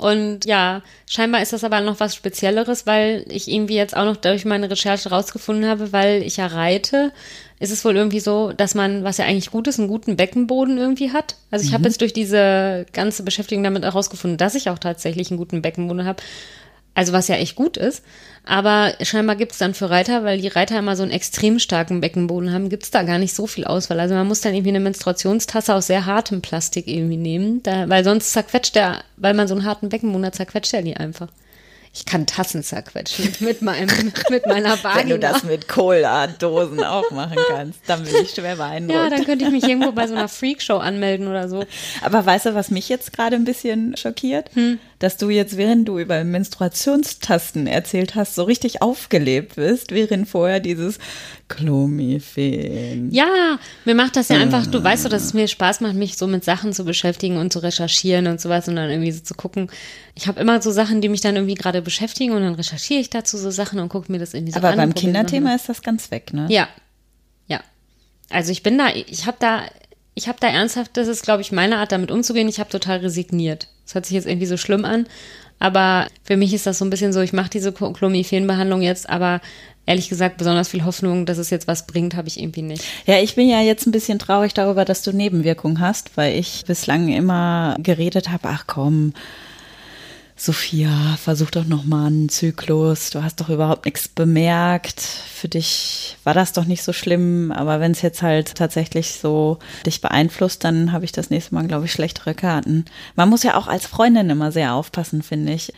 Speaker 1: Und ja, scheinbar ist das aber noch was Spezielleres, weil ich irgendwie jetzt auch noch durch meine Recherche rausgefunden habe, weil ich ja reite, ist es wohl irgendwie so, dass man, was ja eigentlich gut ist, einen guten Beckenboden irgendwie hat. Also ich habe jetzt durch diese ganze Beschäftigung damit herausgefunden, dass ich auch tatsächlich einen guten Beckenboden habe. Also was ja echt gut ist. Aber scheinbar gibt es dann für Reiter, weil die Reiter immer so einen extrem starken Beckenboden haben, gibt es da gar nicht so viel Auswahl. Also man muss dann irgendwie eine Menstruationstasse aus sehr hartem Plastik irgendwie nehmen, da, weil sonst zerquetscht der, weil man so einen harten Beckenboden hat, zerquetscht er die einfach. Ich kann Tassen zerquetschen mit meinem, mit meiner Vagina.
Speaker 2: Wenn du das mit Cola-Dosen auch machen kannst, dann bin ich schwer beeindruckt.
Speaker 1: ja, dann könnte ich mich irgendwo bei so einer Freakshow anmelden oder so.
Speaker 2: Aber weißt du, was mich jetzt gerade ein bisschen schockiert?
Speaker 1: Hm.
Speaker 2: Dass du jetzt, während du über Menstruationstasten erzählt hast, so richtig aufgelebt bist, während vorher dieses Clomiphen.
Speaker 1: Ja, mir macht das ja einfach, du weißt doch, dass es mir Spaß macht, mich so mit Sachen zu beschäftigen und zu recherchieren und sowas und dann irgendwie so zu gucken. Ich habe immer so Sachen, die mich dann irgendwie gerade beschäftigen und dann recherchiere ich dazu so Sachen und gucke mir das irgendwie so
Speaker 2: Aber
Speaker 1: an.
Speaker 2: beim
Speaker 1: probiere das
Speaker 2: Kinderthema ist das ganz weg, ne?
Speaker 1: Ja, ja. Also ich bin da, ich habe da, ich habe da ernsthaft, das ist, glaube ich, meine Art, damit umzugehen. Ich habe total resigniert. Das hört sich jetzt irgendwie so schlimm an, aber für mich ist das so ein bisschen so, ich mache diese Clomiphen-Behandlung jetzt, aber ehrlich gesagt, besonders viel Hoffnung, dass es jetzt was bringt, habe ich irgendwie nicht.
Speaker 2: Ja, ich bin ja jetzt ein bisschen traurig darüber, dass du Nebenwirkungen hast, weil ich bislang immer geredet habe, ach komm, Sophia, versuch doch noch mal einen Zyklus. Du hast doch überhaupt nichts bemerkt. Für dich war das doch nicht so schlimm. Aber wenn es jetzt halt tatsächlich so dich beeinflusst, dann habe ich das nächste Mal, glaube ich, schlechtere Karten. Man muss ja auch als Freundin immer sehr aufpassen, finde ich.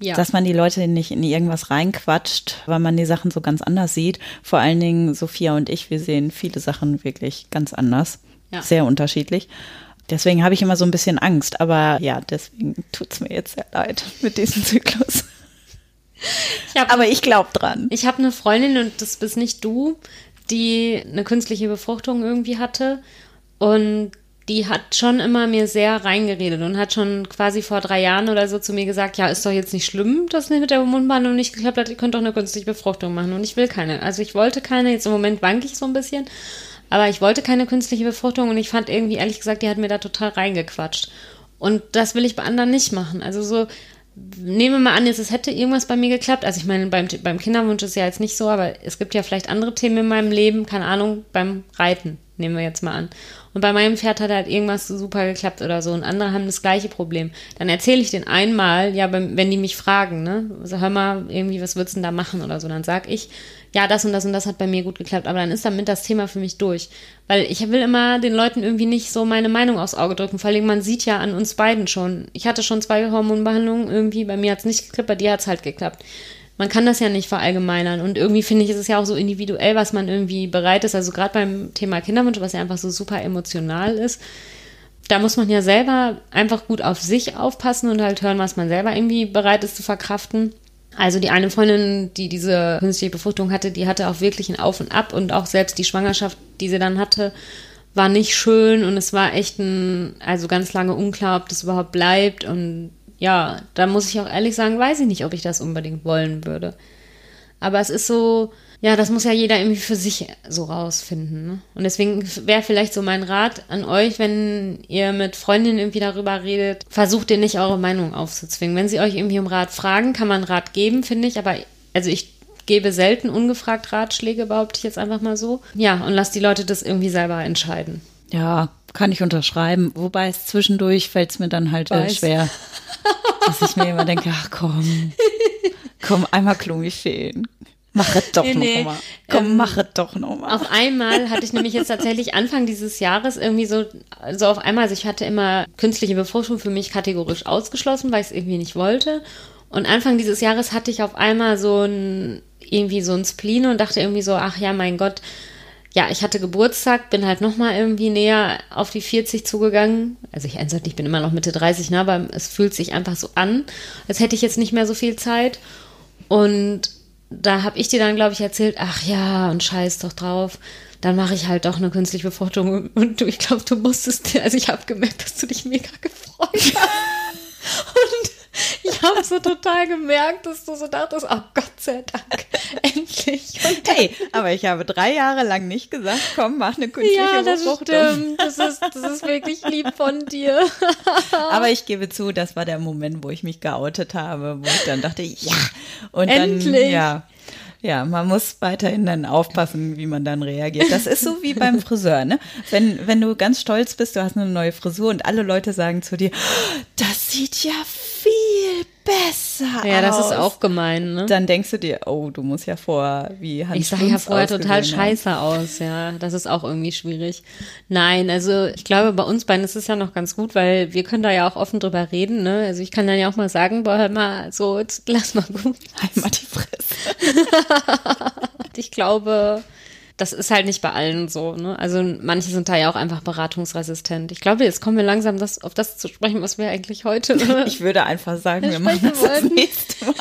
Speaker 1: Ja.
Speaker 2: Dass man die Leute nicht in irgendwas reinquatscht, weil man die Sachen so ganz anders sieht. Vor allen Dingen Sophia und ich, wir sehen viele Sachen wirklich ganz anders.
Speaker 1: Ja.
Speaker 2: Sehr unterschiedlich. Deswegen habe ich immer so ein bisschen Angst. Aber ja, deswegen tut's mir jetzt sehr leid mit diesem Zyklus.
Speaker 1: Ich hab-
Speaker 2: Aber ich glaube dran.
Speaker 1: Ich habe eine Freundin und das bist nicht du, die eine künstliche Befruchtung irgendwie hatte und die hat schon immer mir sehr reingeredet und hat schon quasi vor drei Jahren oder so zu mir gesagt, ja, ist doch jetzt nicht schlimm, dass mit der Mundbehandlung nicht geklappt hat, ihr könnt doch eine künstliche Befruchtung machen und ich will keine. Also ich wollte keine, jetzt im Moment wanke ich so ein bisschen, aber ich wollte keine künstliche Befruchtung und ich fand irgendwie, ehrlich gesagt, die hat mir da total reingequatscht. Und das will ich bei anderen nicht machen. Also so, nehme mal an, jetzt es hätte irgendwas bei mir geklappt. Also ich meine, beim, beim Kinderwunsch ist ja jetzt nicht so, aber es gibt ja vielleicht andere Themen in meinem Leben, keine Ahnung, beim Reiten, nehmen wir jetzt mal an. Und bei meinem Pferd hat halt irgendwas super geklappt oder so und andere haben das gleiche Problem. Dann erzähle ich den einmal, ja, wenn die mich fragen, ne, also hör mal, irgendwie, was würdest du denn da machen oder so, dann sag ich, ja, das und das und das hat bei mir gut geklappt, aber dann ist damit das Thema für mich durch. Weil ich will immer den Leuten irgendwie nicht so meine Meinung aufs Auge drücken. Vor allem, man sieht ja an uns beiden schon. Ich hatte schon zwei Hormonbehandlungen, irgendwie, bei mir hat es nicht geklappt, bei dir hat es halt geklappt. Man kann das ja nicht verallgemeinern. Und irgendwie finde ich, ist es ja auch so individuell, was man irgendwie bereit ist. Also gerade beim Thema Kinderwunsch, was ja einfach so super emotional ist, da muss man ja selber einfach gut auf sich aufpassen und halt hören, was man selber irgendwie bereit ist zu verkraften. Also die eine Freundin, die diese künstliche Befruchtung hatte, die hatte auch wirklich ein Auf und Ab und auch selbst die Schwangerschaft, die sie dann hatte, war nicht schön und es war echt ein, also ganz lange unklar, ob das überhaupt bleibt und ja, da muss ich auch ehrlich sagen, weiß ich nicht, ob ich das unbedingt wollen würde. Aber es ist so, ja, das muss ja jeder irgendwie für sich so rausfinden. Ne? Und deswegen wäre vielleicht so mein Rat an euch, wenn ihr mit Freundinnen irgendwie darüber redet, versucht ihr nicht eure Meinung aufzuzwingen. Wenn sie euch irgendwie um Rat fragen, kann man Rat geben, finde ich. Aber also ich gebe selten ungefragt Ratschläge, behaupte ich jetzt einfach mal so. Ja, und lasst die Leute das irgendwie selber entscheiden.
Speaker 2: Ja, kann ich unterschreiben. Wobei es zwischendurch fällt es mir dann halt äh, schwer, dass ich mir immer denke, ach komm, komm, einmal Klumifeen. Mach es doch nee, noch nee. mal. Komm, ähm, mach es doch noch mal.
Speaker 1: Auf einmal hatte ich nämlich jetzt tatsächlich Anfang dieses Jahres irgendwie so, so auf einmal, also ich hatte immer künstliche Befruchtung für mich kategorisch ausgeschlossen, weil ich es irgendwie nicht wollte. Und Anfang dieses Jahres hatte ich auf einmal so ein, irgendwie so ein Spleen und dachte irgendwie so, ach ja, mein Gott, ja, ich hatte Geburtstag, bin halt nochmal irgendwie näher auf die 40 zugegangen. Also ich, ich bin immer noch Mitte 30, ne, aber es fühlt sich einfach so an, als hätte ich jetzt nicht mehr so viel Zeit. Und da habe ich dir dann, glaube ich, erzählt, ach ja, und scheiß doch drauf. Dann mache ich halt doch eine künstliche Befruchtung. Und du, ich glaube, du musstest, also ich habe gemerkt, dass du dich mega gefreut hast. und ich habe so total gemerkt, dass du so dachtest, oh Gott sei Dank, endlich.
Speaker 2: Und hey, aber ich habe drei Jahre lang nicht gesagt, komm, mach eine künstliche ja, das Befruchtung.
Speaker 1: Stimmt. Das ist, das ist wirklich lieb von dir.
Speaker 2: aber ich gebe zu, das war der Moment, wo ich mich geoutet habe, wo ich dann dachte, ja.
Speaker 1: Und endlich.
Speaker 2: dann, ja. Ja, man muss weiterhin dann aufpassen, wie man dann reagiert. Das ist so wie beim Friseur, ne? Wenn, wenn du ganz stolz bist, du hast eine neue Frisur und alle Leute sagen zu dir, das sieht ja viel besser
Speaker 1: Ja, das ist auch gemein, ne?
Speaker 2: Dann denkst du dir, oh, du musst ja vorher wie
Speaker 1: Hans Ich sah ja vorher total scheiße aus, ja. Das ist auch irgendwie schwierig. Nein, also ich glaube, bei uns beiden ist es ja noch ganz gut, weil wir können da ja auch offen drüber reden, ne? Also ich kann dann ja auch mal sagen, boah, hör mal, so, jetzt lass mal gut.
Speaker 2: Einmal die Fresse.
Speaker 1: ich glaube, das ist halt nicht bei allen so. Ne? Also manche sind da ja auch einfach beratungsresistent. Ich glaube, jetzt kommen wir langsam das, auf das zu sprechen, was wir eigentlich heute.
Speaker 2: ich würde einfach sagen, wir machen das, das nächste Mal.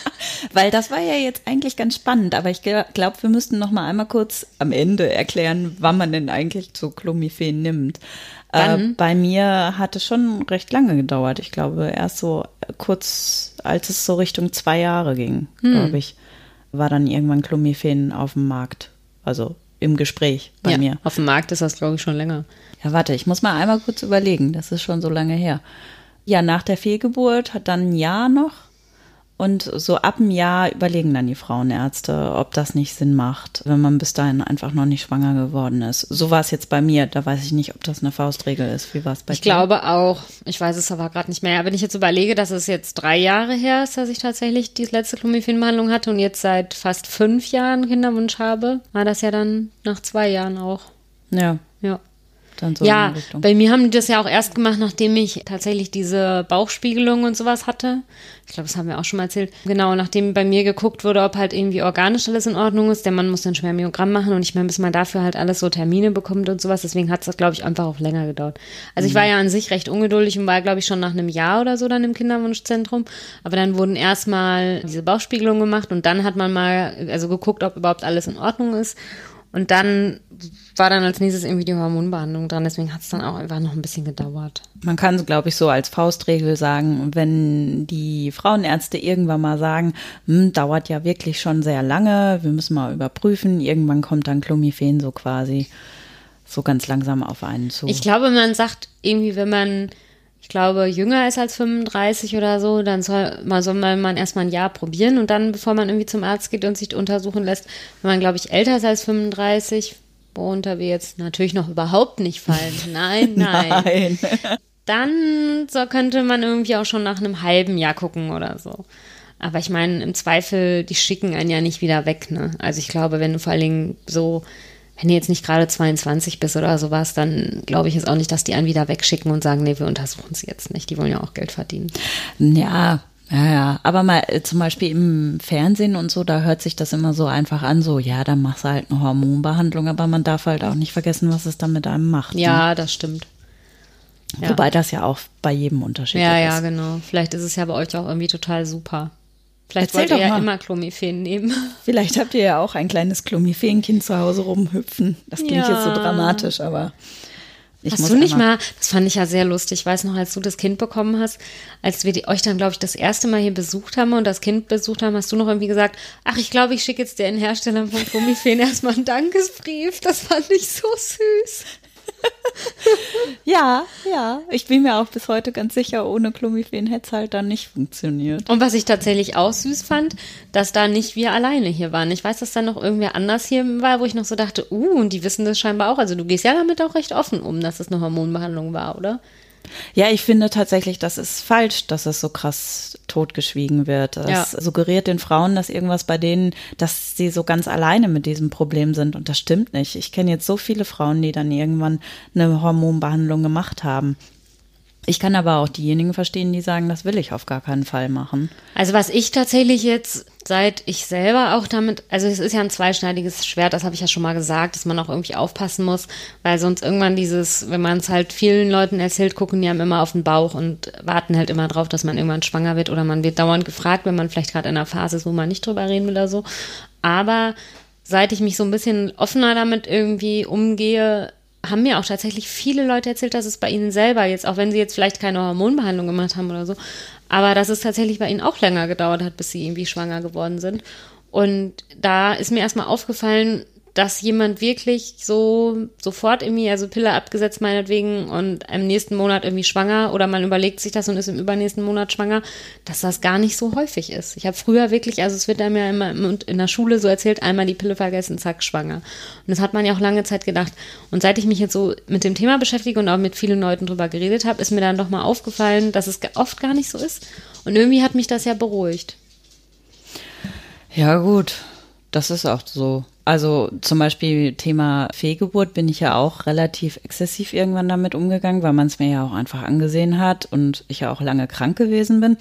Speaker 2: Weil das war ja jetzt eigentlich ganz spannend, aber ich glaube, wir müssten noch mal einmal kurz am Ende erklären, wann man denn eigentlich zu Clomiphen nimmt. Äh, bei mir hat es schon recht lange gedauert. Ich glaube, erst so kurz, als es so Richtung zwei Jahre ging, hm. glaube ich, war dann irgendwann Clomiphen auf dem Markt. Also im Gespräch bei
Speaker 1: ja,
Speaker 2: mir.
Speaker 1: Auf dem Markt ist das, glaube ich, schon länger.
Speaker 2: Ja, warte, ich muss mal einmal kurz überlegen. Das ist schon so lange her. Ja, nach der Fehlgeburt hat dann ein Jahr noch und so ab einem Jahr überlegen dann die Frauenärzte, ob das nicht Sinn macht, wenn man bis dahin einfach noch nicht schwanger geworden ist. So war es jetzt bei mir. Da weiß ich nicht, ob das eine Faustregel ist. Wie war es bei
Speaker 1: ich dir? Ich glaube auch. Ich weiß es aber gerade nicht mehr. Wenn ich jetzt überlege, dass es jetzt drei Jahre her ist, dass ich tatsächlich die letzte Clomiphen-Behandlung hatte und jetzt seit fast fünf Jahren Kinderwunsch habe, war das ja dann nach zwei Jahren auch.
Speaker 2: Ja.
Speaker 1: Ja.
Speaker 2: Dann so
Speaker 1: ja, bei mir haben die das ja auch erst gemacht, nachdem ich tatsächlich diese Bauchspiegelung und sowas hatte. Ich glaube, das haben wir auch schon mal erzählt. Genau, nachdem bei mir geguckt wurde, ob halt irgendwie organisch alles in Ordnung ist. Der Mann muss dann Spermiogramm machen und ich meine, bis man dafür halt alles so Termine bekommt und sowas. Deswegen hat es das, glaube ich, einfach auch länger gedauert. Also mhm. ich war ja an sich recht ungeduldig und war, glaube ich, schon nach einem Jahr oder so dann im Kinderwunschzentrum. Aber dann wurden erstmal diese Bauchspiegelungen gemacht und dann hat man mal also geguckt, ob überhaupt alles in Ordnung ist. Und dann war dann als nächstes irgendwie die Hormonbehandlung dran. Deswegen hat es dann auch einfach noch ein bisschen gedauert.
Speaker 2: Man kann, glaube ich, so als Faustregel sagen, wenn die Frauenärzte irgendwann mal sagen, hm, dauert ja wirklich schon sehr lange, wir müssen mal überprüfen, irgendwann kommt dann Clomiphen so quasi so ganz langsam auf einen zu.
Speaker 1: Ich glaube, man sagt irgendwie, wenn man, ich glaube, jünger ist als 35 oder so, dann soll man, soll man erstmal ein Jahr probieren und dann, bevor man irgendwie zum Arzt geht und sich untersuchen lässt, wenn man, glaube ich, älter ist als 35, worunter wir jetzt natürlich noch überhaupt nicht fallen. Nein, nein. nein. Dann so könnte man irgendwie auch schon nach einem halben Jahr gucken oder so. Aber ich meine, im Zweifel, die schicken einen ja nicht wieder weg, ne? Also ich glaube, wenn du vor allen Dingen so, wenn du jetzt nicht gerade 22 bist oder sowas, dann glaube ich jetzt auch nicht, dass die einen wieder wegschicken und sagen, nee, wir untersuchen sie jetzt nicht. Die wollen ja auch Geld verdienen.
Speaker 2: Ja, ja, ja, aber mal äh, zum Beispiel im Fernsehen und so, da hört sich das immer so einfach an, so, ja, dann machst du halt eine Hormonbehandlung, aber man darf halt auch nicht vergessen, was es dann mit einem macht.
Speaker 1: Ja, ne? das stimmt.
Speaker 2: Ja. Wobei das ja auch bei jedem unterschiedlich
Speaker 1: ja,
Speaker 2: ist.
Speaker 1: Ja, ja, genau. Vielleicht ist es ja bei euch auch irgendwie total super. Vielleicht Erzähl wollt ihr ja immer Clomiphen nehmen.
Speaker 2: Vielleicht habt ihr ja auch ein kleines Clomiphen-Kind zu Hause rumhüpfen. Das klingt ja. jetzt so dramatisch, aber
Speaker 1: ich hast du nicht mal, das fand ich ja sehr lustig, ich weiß noch, als du das Kind bekommen hast, als wir die, euch dann, glaube ich, das erste Mal hier besucht haben und das Kind besucht haben, hast du noch irgendwie gesagt, ach, ich glaube, ich schicke jetzt den Herstellern von Clomiphen erstmal einen Dankesbrief. Das fand ich so süß.
Speaker 2: ja, ja. Ich bin mir auch bis heute ganz sicher, ohne Clomiphen hätte es halt dann nicht funktioniert.
Speaker 1: Und was ich tatsächlich auch süß fand, dass da nicht wir alleine hier waren. Ich weiß, dass da noch irgendwer anders hier war, wo ich noch so dachte, uh, und die wissen das scheinbar auch. Also du gehst ja damit auch recht offen um, dass es eine Hormonbehandlung war, oder?
Speaker 2: Ja, ich finde tatsächlich, das ist falsch, dass es so krass totgeschwiegen wird. Das ja. suggeriert den Frauen, dass irgendwas bei denen, dass sie so ganz alleine mit diesem Problem sind. Und das stimmt nicht. Ich kenne jetzt so viele Frauen, die dann irgendwann eine Hormonbehandlung gemacht haben. Ich kann aber auch diejenigen verstehen, die sagen, das will ich auf gar keinen Fall machen.
Speaker 1: Also was ich tatsächlich jetzt, seit ich selber auch damit, also es ist ja ein zweischneidiges Schwert, das habe ich ja schon mal gesagt, dass man auch irgendwie aufpassen muss, weil sonst irgendwann dieses, wenn man es halt vielen Leuten erzählt, gucken die haben immer auf den Bauch und warten halt immer drauf, dass man irgendwann schwanger wird oder man wird dauernd gefragt, wenn man vielleicht gerade in einer Phase ist, wo man nicht drüber reden will oder so. Aber seit ich mich so ein bisschen offener damit irgendwie umgehe, haben mir auch tatsächlich viele Leute erzählt, dass es bei ihnen selber jetzt, auch wenn sie jetzt vielleicht keine Hormonbehandlung gemacht haben oder so, aber dass es tatsächlich bei ihnen auch länger gedauert hat, bis sie irgendwie schwanger geworden sind. Und da ist mir erstmal aufgefallen, dass jemand wirklich so sofort irgendwie, also Pille abgesetzt meinetwegen und im nächsten Monat irgendwie schwanger oder man überlegt sich das und ist im übernächsten Monat schwanger, dass das gar nicht so häufig ist. Ich habe früher wirklich, also es wird einem ja immer in der Schule so erzählt, einmal die Pille vergessen, zack, schwanger. Und das hat man ja auch lange Zeit gedacht. Und seit ich mich jetzt so mit dem Thema beschäftige und auch mit vielen Leuten drüber geredet habe, ist mir dann doch mal aufgefallen, dass es oft gar nicht so ist. Und irgendwie hat mich das ja beruhigt.
Speaker 2: Ja, gut. Das ist auch so. Also zum Beispiel Thema Fehlgeburt bin ich ja auch relativ exzessiv irgendwann damit umgegangen, weil man es mir ja auch einfach angesehen hat und ich ja auch lange krank gewesen bin.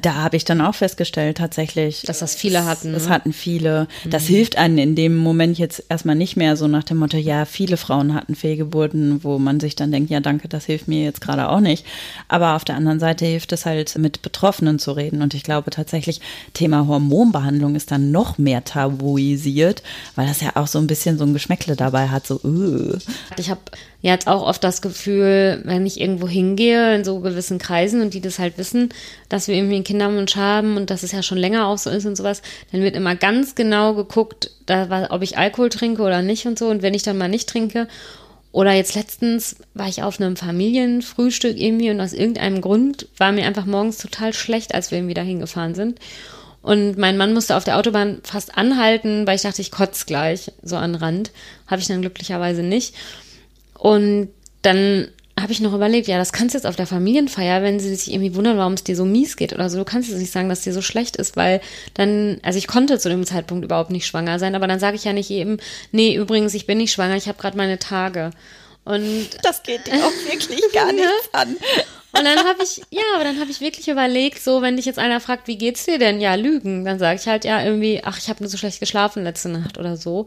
Speaker 2: Da habe ich dann auch festgestellt, tatsächlich.
Speaker 1: Dass das viele hatten.
Speaker 2: Das, das ne? hatten viele. Das mhm. hilft einem in dem Moment jetzt erstmal nicht mehr so nach dem Motto, ja, viele Frauen hatten Fehlgeburten, wo man sich dann denkt, ja, danke, das hilft mir jetzt gerade auch nicht. Aber auf der anderen Seite hilft es halt, mit Betroffenen zu reden. Und ich glaube tatsächlich, Thema Hormonbehandlung ist dann noch mehr tabuisiert, weil das ja auch so ein bisschen so ein Geschmäckle dabei hat, so, uh.
Speaker 1: Ich habe jetzt auch oft das Gefühl, wenn ich irgendwo hingehe in so gewissen Kreisen und die das halt wissen, dass wir irgendwie einen Kinderwunsch haben und dass es ja schon länger auch so ist und sowas, dann wird immer ganz genau geguckt, da, ob ich Alkohol trinke oder nicht und so. Und wenn ich dann mal nicht trinke oder jetzt letztens war ich auf einem Familienfrühstück irgendwie und aus irgendeinem Grund war mir einfach morgens total schlecht, als wir irgendwie da hingefahren sind. Und mein Mann musste auf der Autobahn fast anhalten, weil ich dachte, ich kotze gleich so an Rand. Habe ich dann glücklicherweise nicht. Und dann habe ich noch überlegt, ja, das kannst du jetzt auf der Familienfeier, wenn sie sich irgendwie wundern, warum es dir so mies geht oder so, du kannst jetzt nicht sagen, dass dir so schlecht ist, weil dann, also ich konnte zu dem Zeitpunkt überhaupt nicht schwanger sein, aber dann sage ich ja nicht eben, nee, übrigens, ich bin nicht schwanger, ich habe gerade meine Tage. Und
Speaker 2: das geht dir auch wirklich gar nicht an.
Speaker 1: Und dann habe ich, ja, aber dann habe ich wirklich überlegt, so, wenn dich jetzt einer fragt, wie geht's dir denn? Ja, lügen. Dann sage ich halt, ja, irgendwie, ach, ich habe nur so schlecht geschlafen letzte Nacht oder so.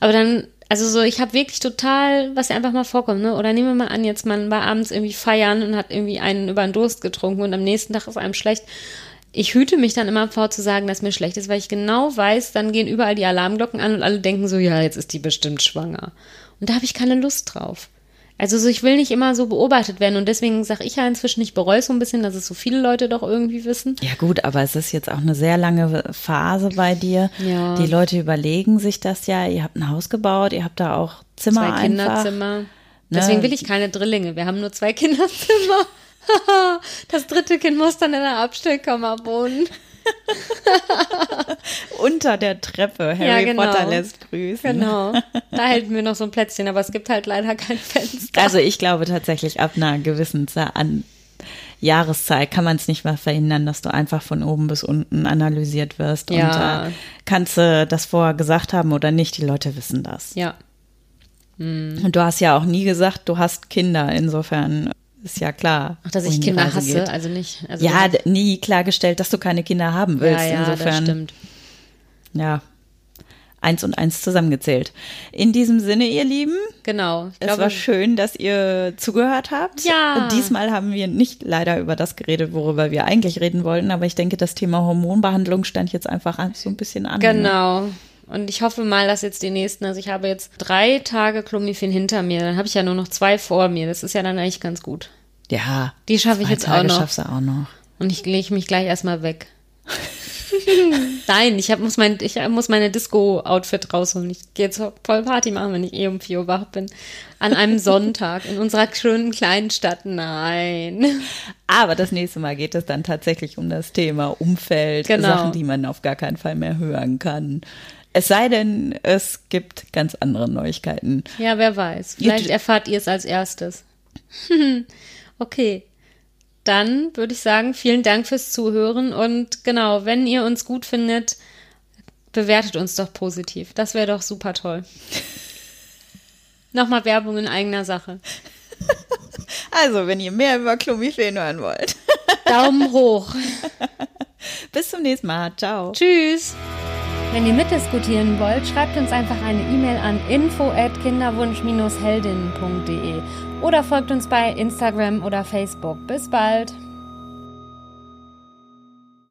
Speaker 1: Aber dann also so, ich habe wirklich total, was ja einfach mal vorkommt, ne? Oder nehmen wir mal an, jetzt man war abends irgendwie feiern und hat irgendwie einen über den Durst getrunken und am nächsten Tag ist einem schlecht. ich hüte mich dann immer vor zu sagen, dass mir schlecht ist, weil ich genau weiß, dann gehen überall die Alarmglocken an und alle denken so, ja, jetzt ist die bestimmt schwanger. Und da habe ich keine Lust drauf. Also so, ich will nicht immer so beobachtet werden und deswegen sage ich ja inzwischen, ich bereue so ein bisschen, dass es so viele Leute doch irgendwie wissen.
Speaker 2: Ja gut, aber es ist jetzt auch eine sehr lange Phase bei dir.
Speaker 1: Ja.
Speaker 2: Die Leute überlegen sich das ja. Ihr habt ein Haus gebaut, ihr habt da auch Zimmer
Speaker 1: Zwei
Speaker 2: einfach.
Speaker 1: Kinderzimmer. Deswegen will ich keine Drillinge. Wir haben nur zwei Kinderzimmer. Das dritte Kind muss dann in der Abstellkammer wohnen.
Speaker 2: Unter der Treppe. Harry
Speaker 1: Ja, genau.
Speaker 2: Potter lässt grüßen.
Speaker 1: Genau. Da hält mir noch so ein Plätzchen, aber es gibt halt leider kein Fenster.
Speaker 2: Also ich glaube tatsächlich, ab einer gewissen Za- an Jahreszeit kann man es nicht mehr verhindern, dass du einfach von oben bis unten analysiert wirst.
Speaker 1: Ja.
Speaker 2: Und äh, kannst du das vorher gesagt haben oder nicht, die Leute wissen das.
Speaker 1: Ja.
Speaker 2: Und du hast ja auch nie gesagt, du hast Kinder. Insofern ist ja klar.
Speaker 1: Ach, dass ich Kinder hasse,
Speaker 2: geht.
Speaker 1: also nicht. Also
Speaker 2: Ja, nie klargestellt, dass du keine Kinder haben willst.
Speaker 1: ja, ja, das
Speaker 2: Insofern,
Speaker 1: stimmt.
Speaker 2: ja, eins und eins zusammengezählt. In diesem Sinne, ihr Lieben,
Speaker 1: Genau. Ich
Speaker 2: es
Speaker 1: glaube,
Speaker 2: war schön, dass ihr zugehört habt.
Speaker 1: Ja.
Speaker 2: Diesmal haben wir nicht leider über das geredet, worüber wir eigentlich reden wollten, aber ich denke, das Thema Hormonbehandlung stand jetzt einfach so ein bisschen an.
Speaker 1: Genau. Und ich hoffe mal, dass jetzt die nächsten, also ich habe jetzt drei Tage Clomiphen hinter mir, dann habe ich ja nur noch zwei vor mir. Das ist ja dann eigentlich ganz gut.
Speaker 2: Ja.
Speaker 1: Die schaffe ich jetzt auch
Speaker 2: Tage
Speaker 1: noch.
Speaker 2: schaffst du auch noch.
Speaker 1: Und ich lege mich gleich erstmal weg. Nein, ich hab, muss, mein, ich muss meine Disco-Outfit rausholen. Ich gehe jetzt voll Party machen, wenn ich eh um 4 Uhr wach bin. An einem Sonntag in unserer schönen kleinen Stadt. Nein.
Speaker 2: Aber das nächste Mal geht es dann tatsächlich um das Thema Umfeld,
Speaker 1: Genau.
Speaker 2: Sachen, die man auf gar keinen Fall mehr hören kann. Es sei denn, es gibt ganz andere Neuigkeiten.
Speaker 1: Ja, wer weiß. Vielleicht erfahrt ihr es als erstes. okay. Dann würde ich sagen, vielen Dank fürs Zuhören und genau, wenn ihr uns gut findet, bewertet uns doch positiv. Das wäre doch super toll. Nochmal Werbung in eigener Sache.
Speaker 2: Also, wenn ihr mehr über Clomiphen hören wollt.
Speaker 1: Daumen hoch.
Speaker 2: Bis zum nächsten Mal. Ciao.
Speaker 1: Tschüss. Wenn ihr mitdiskutieren wollt, schreibt uns einfach eine E-Mail an info@kinderwunsch-heldinnen.de oder folgt uns bei Instagram oder Facebook. Bis bald.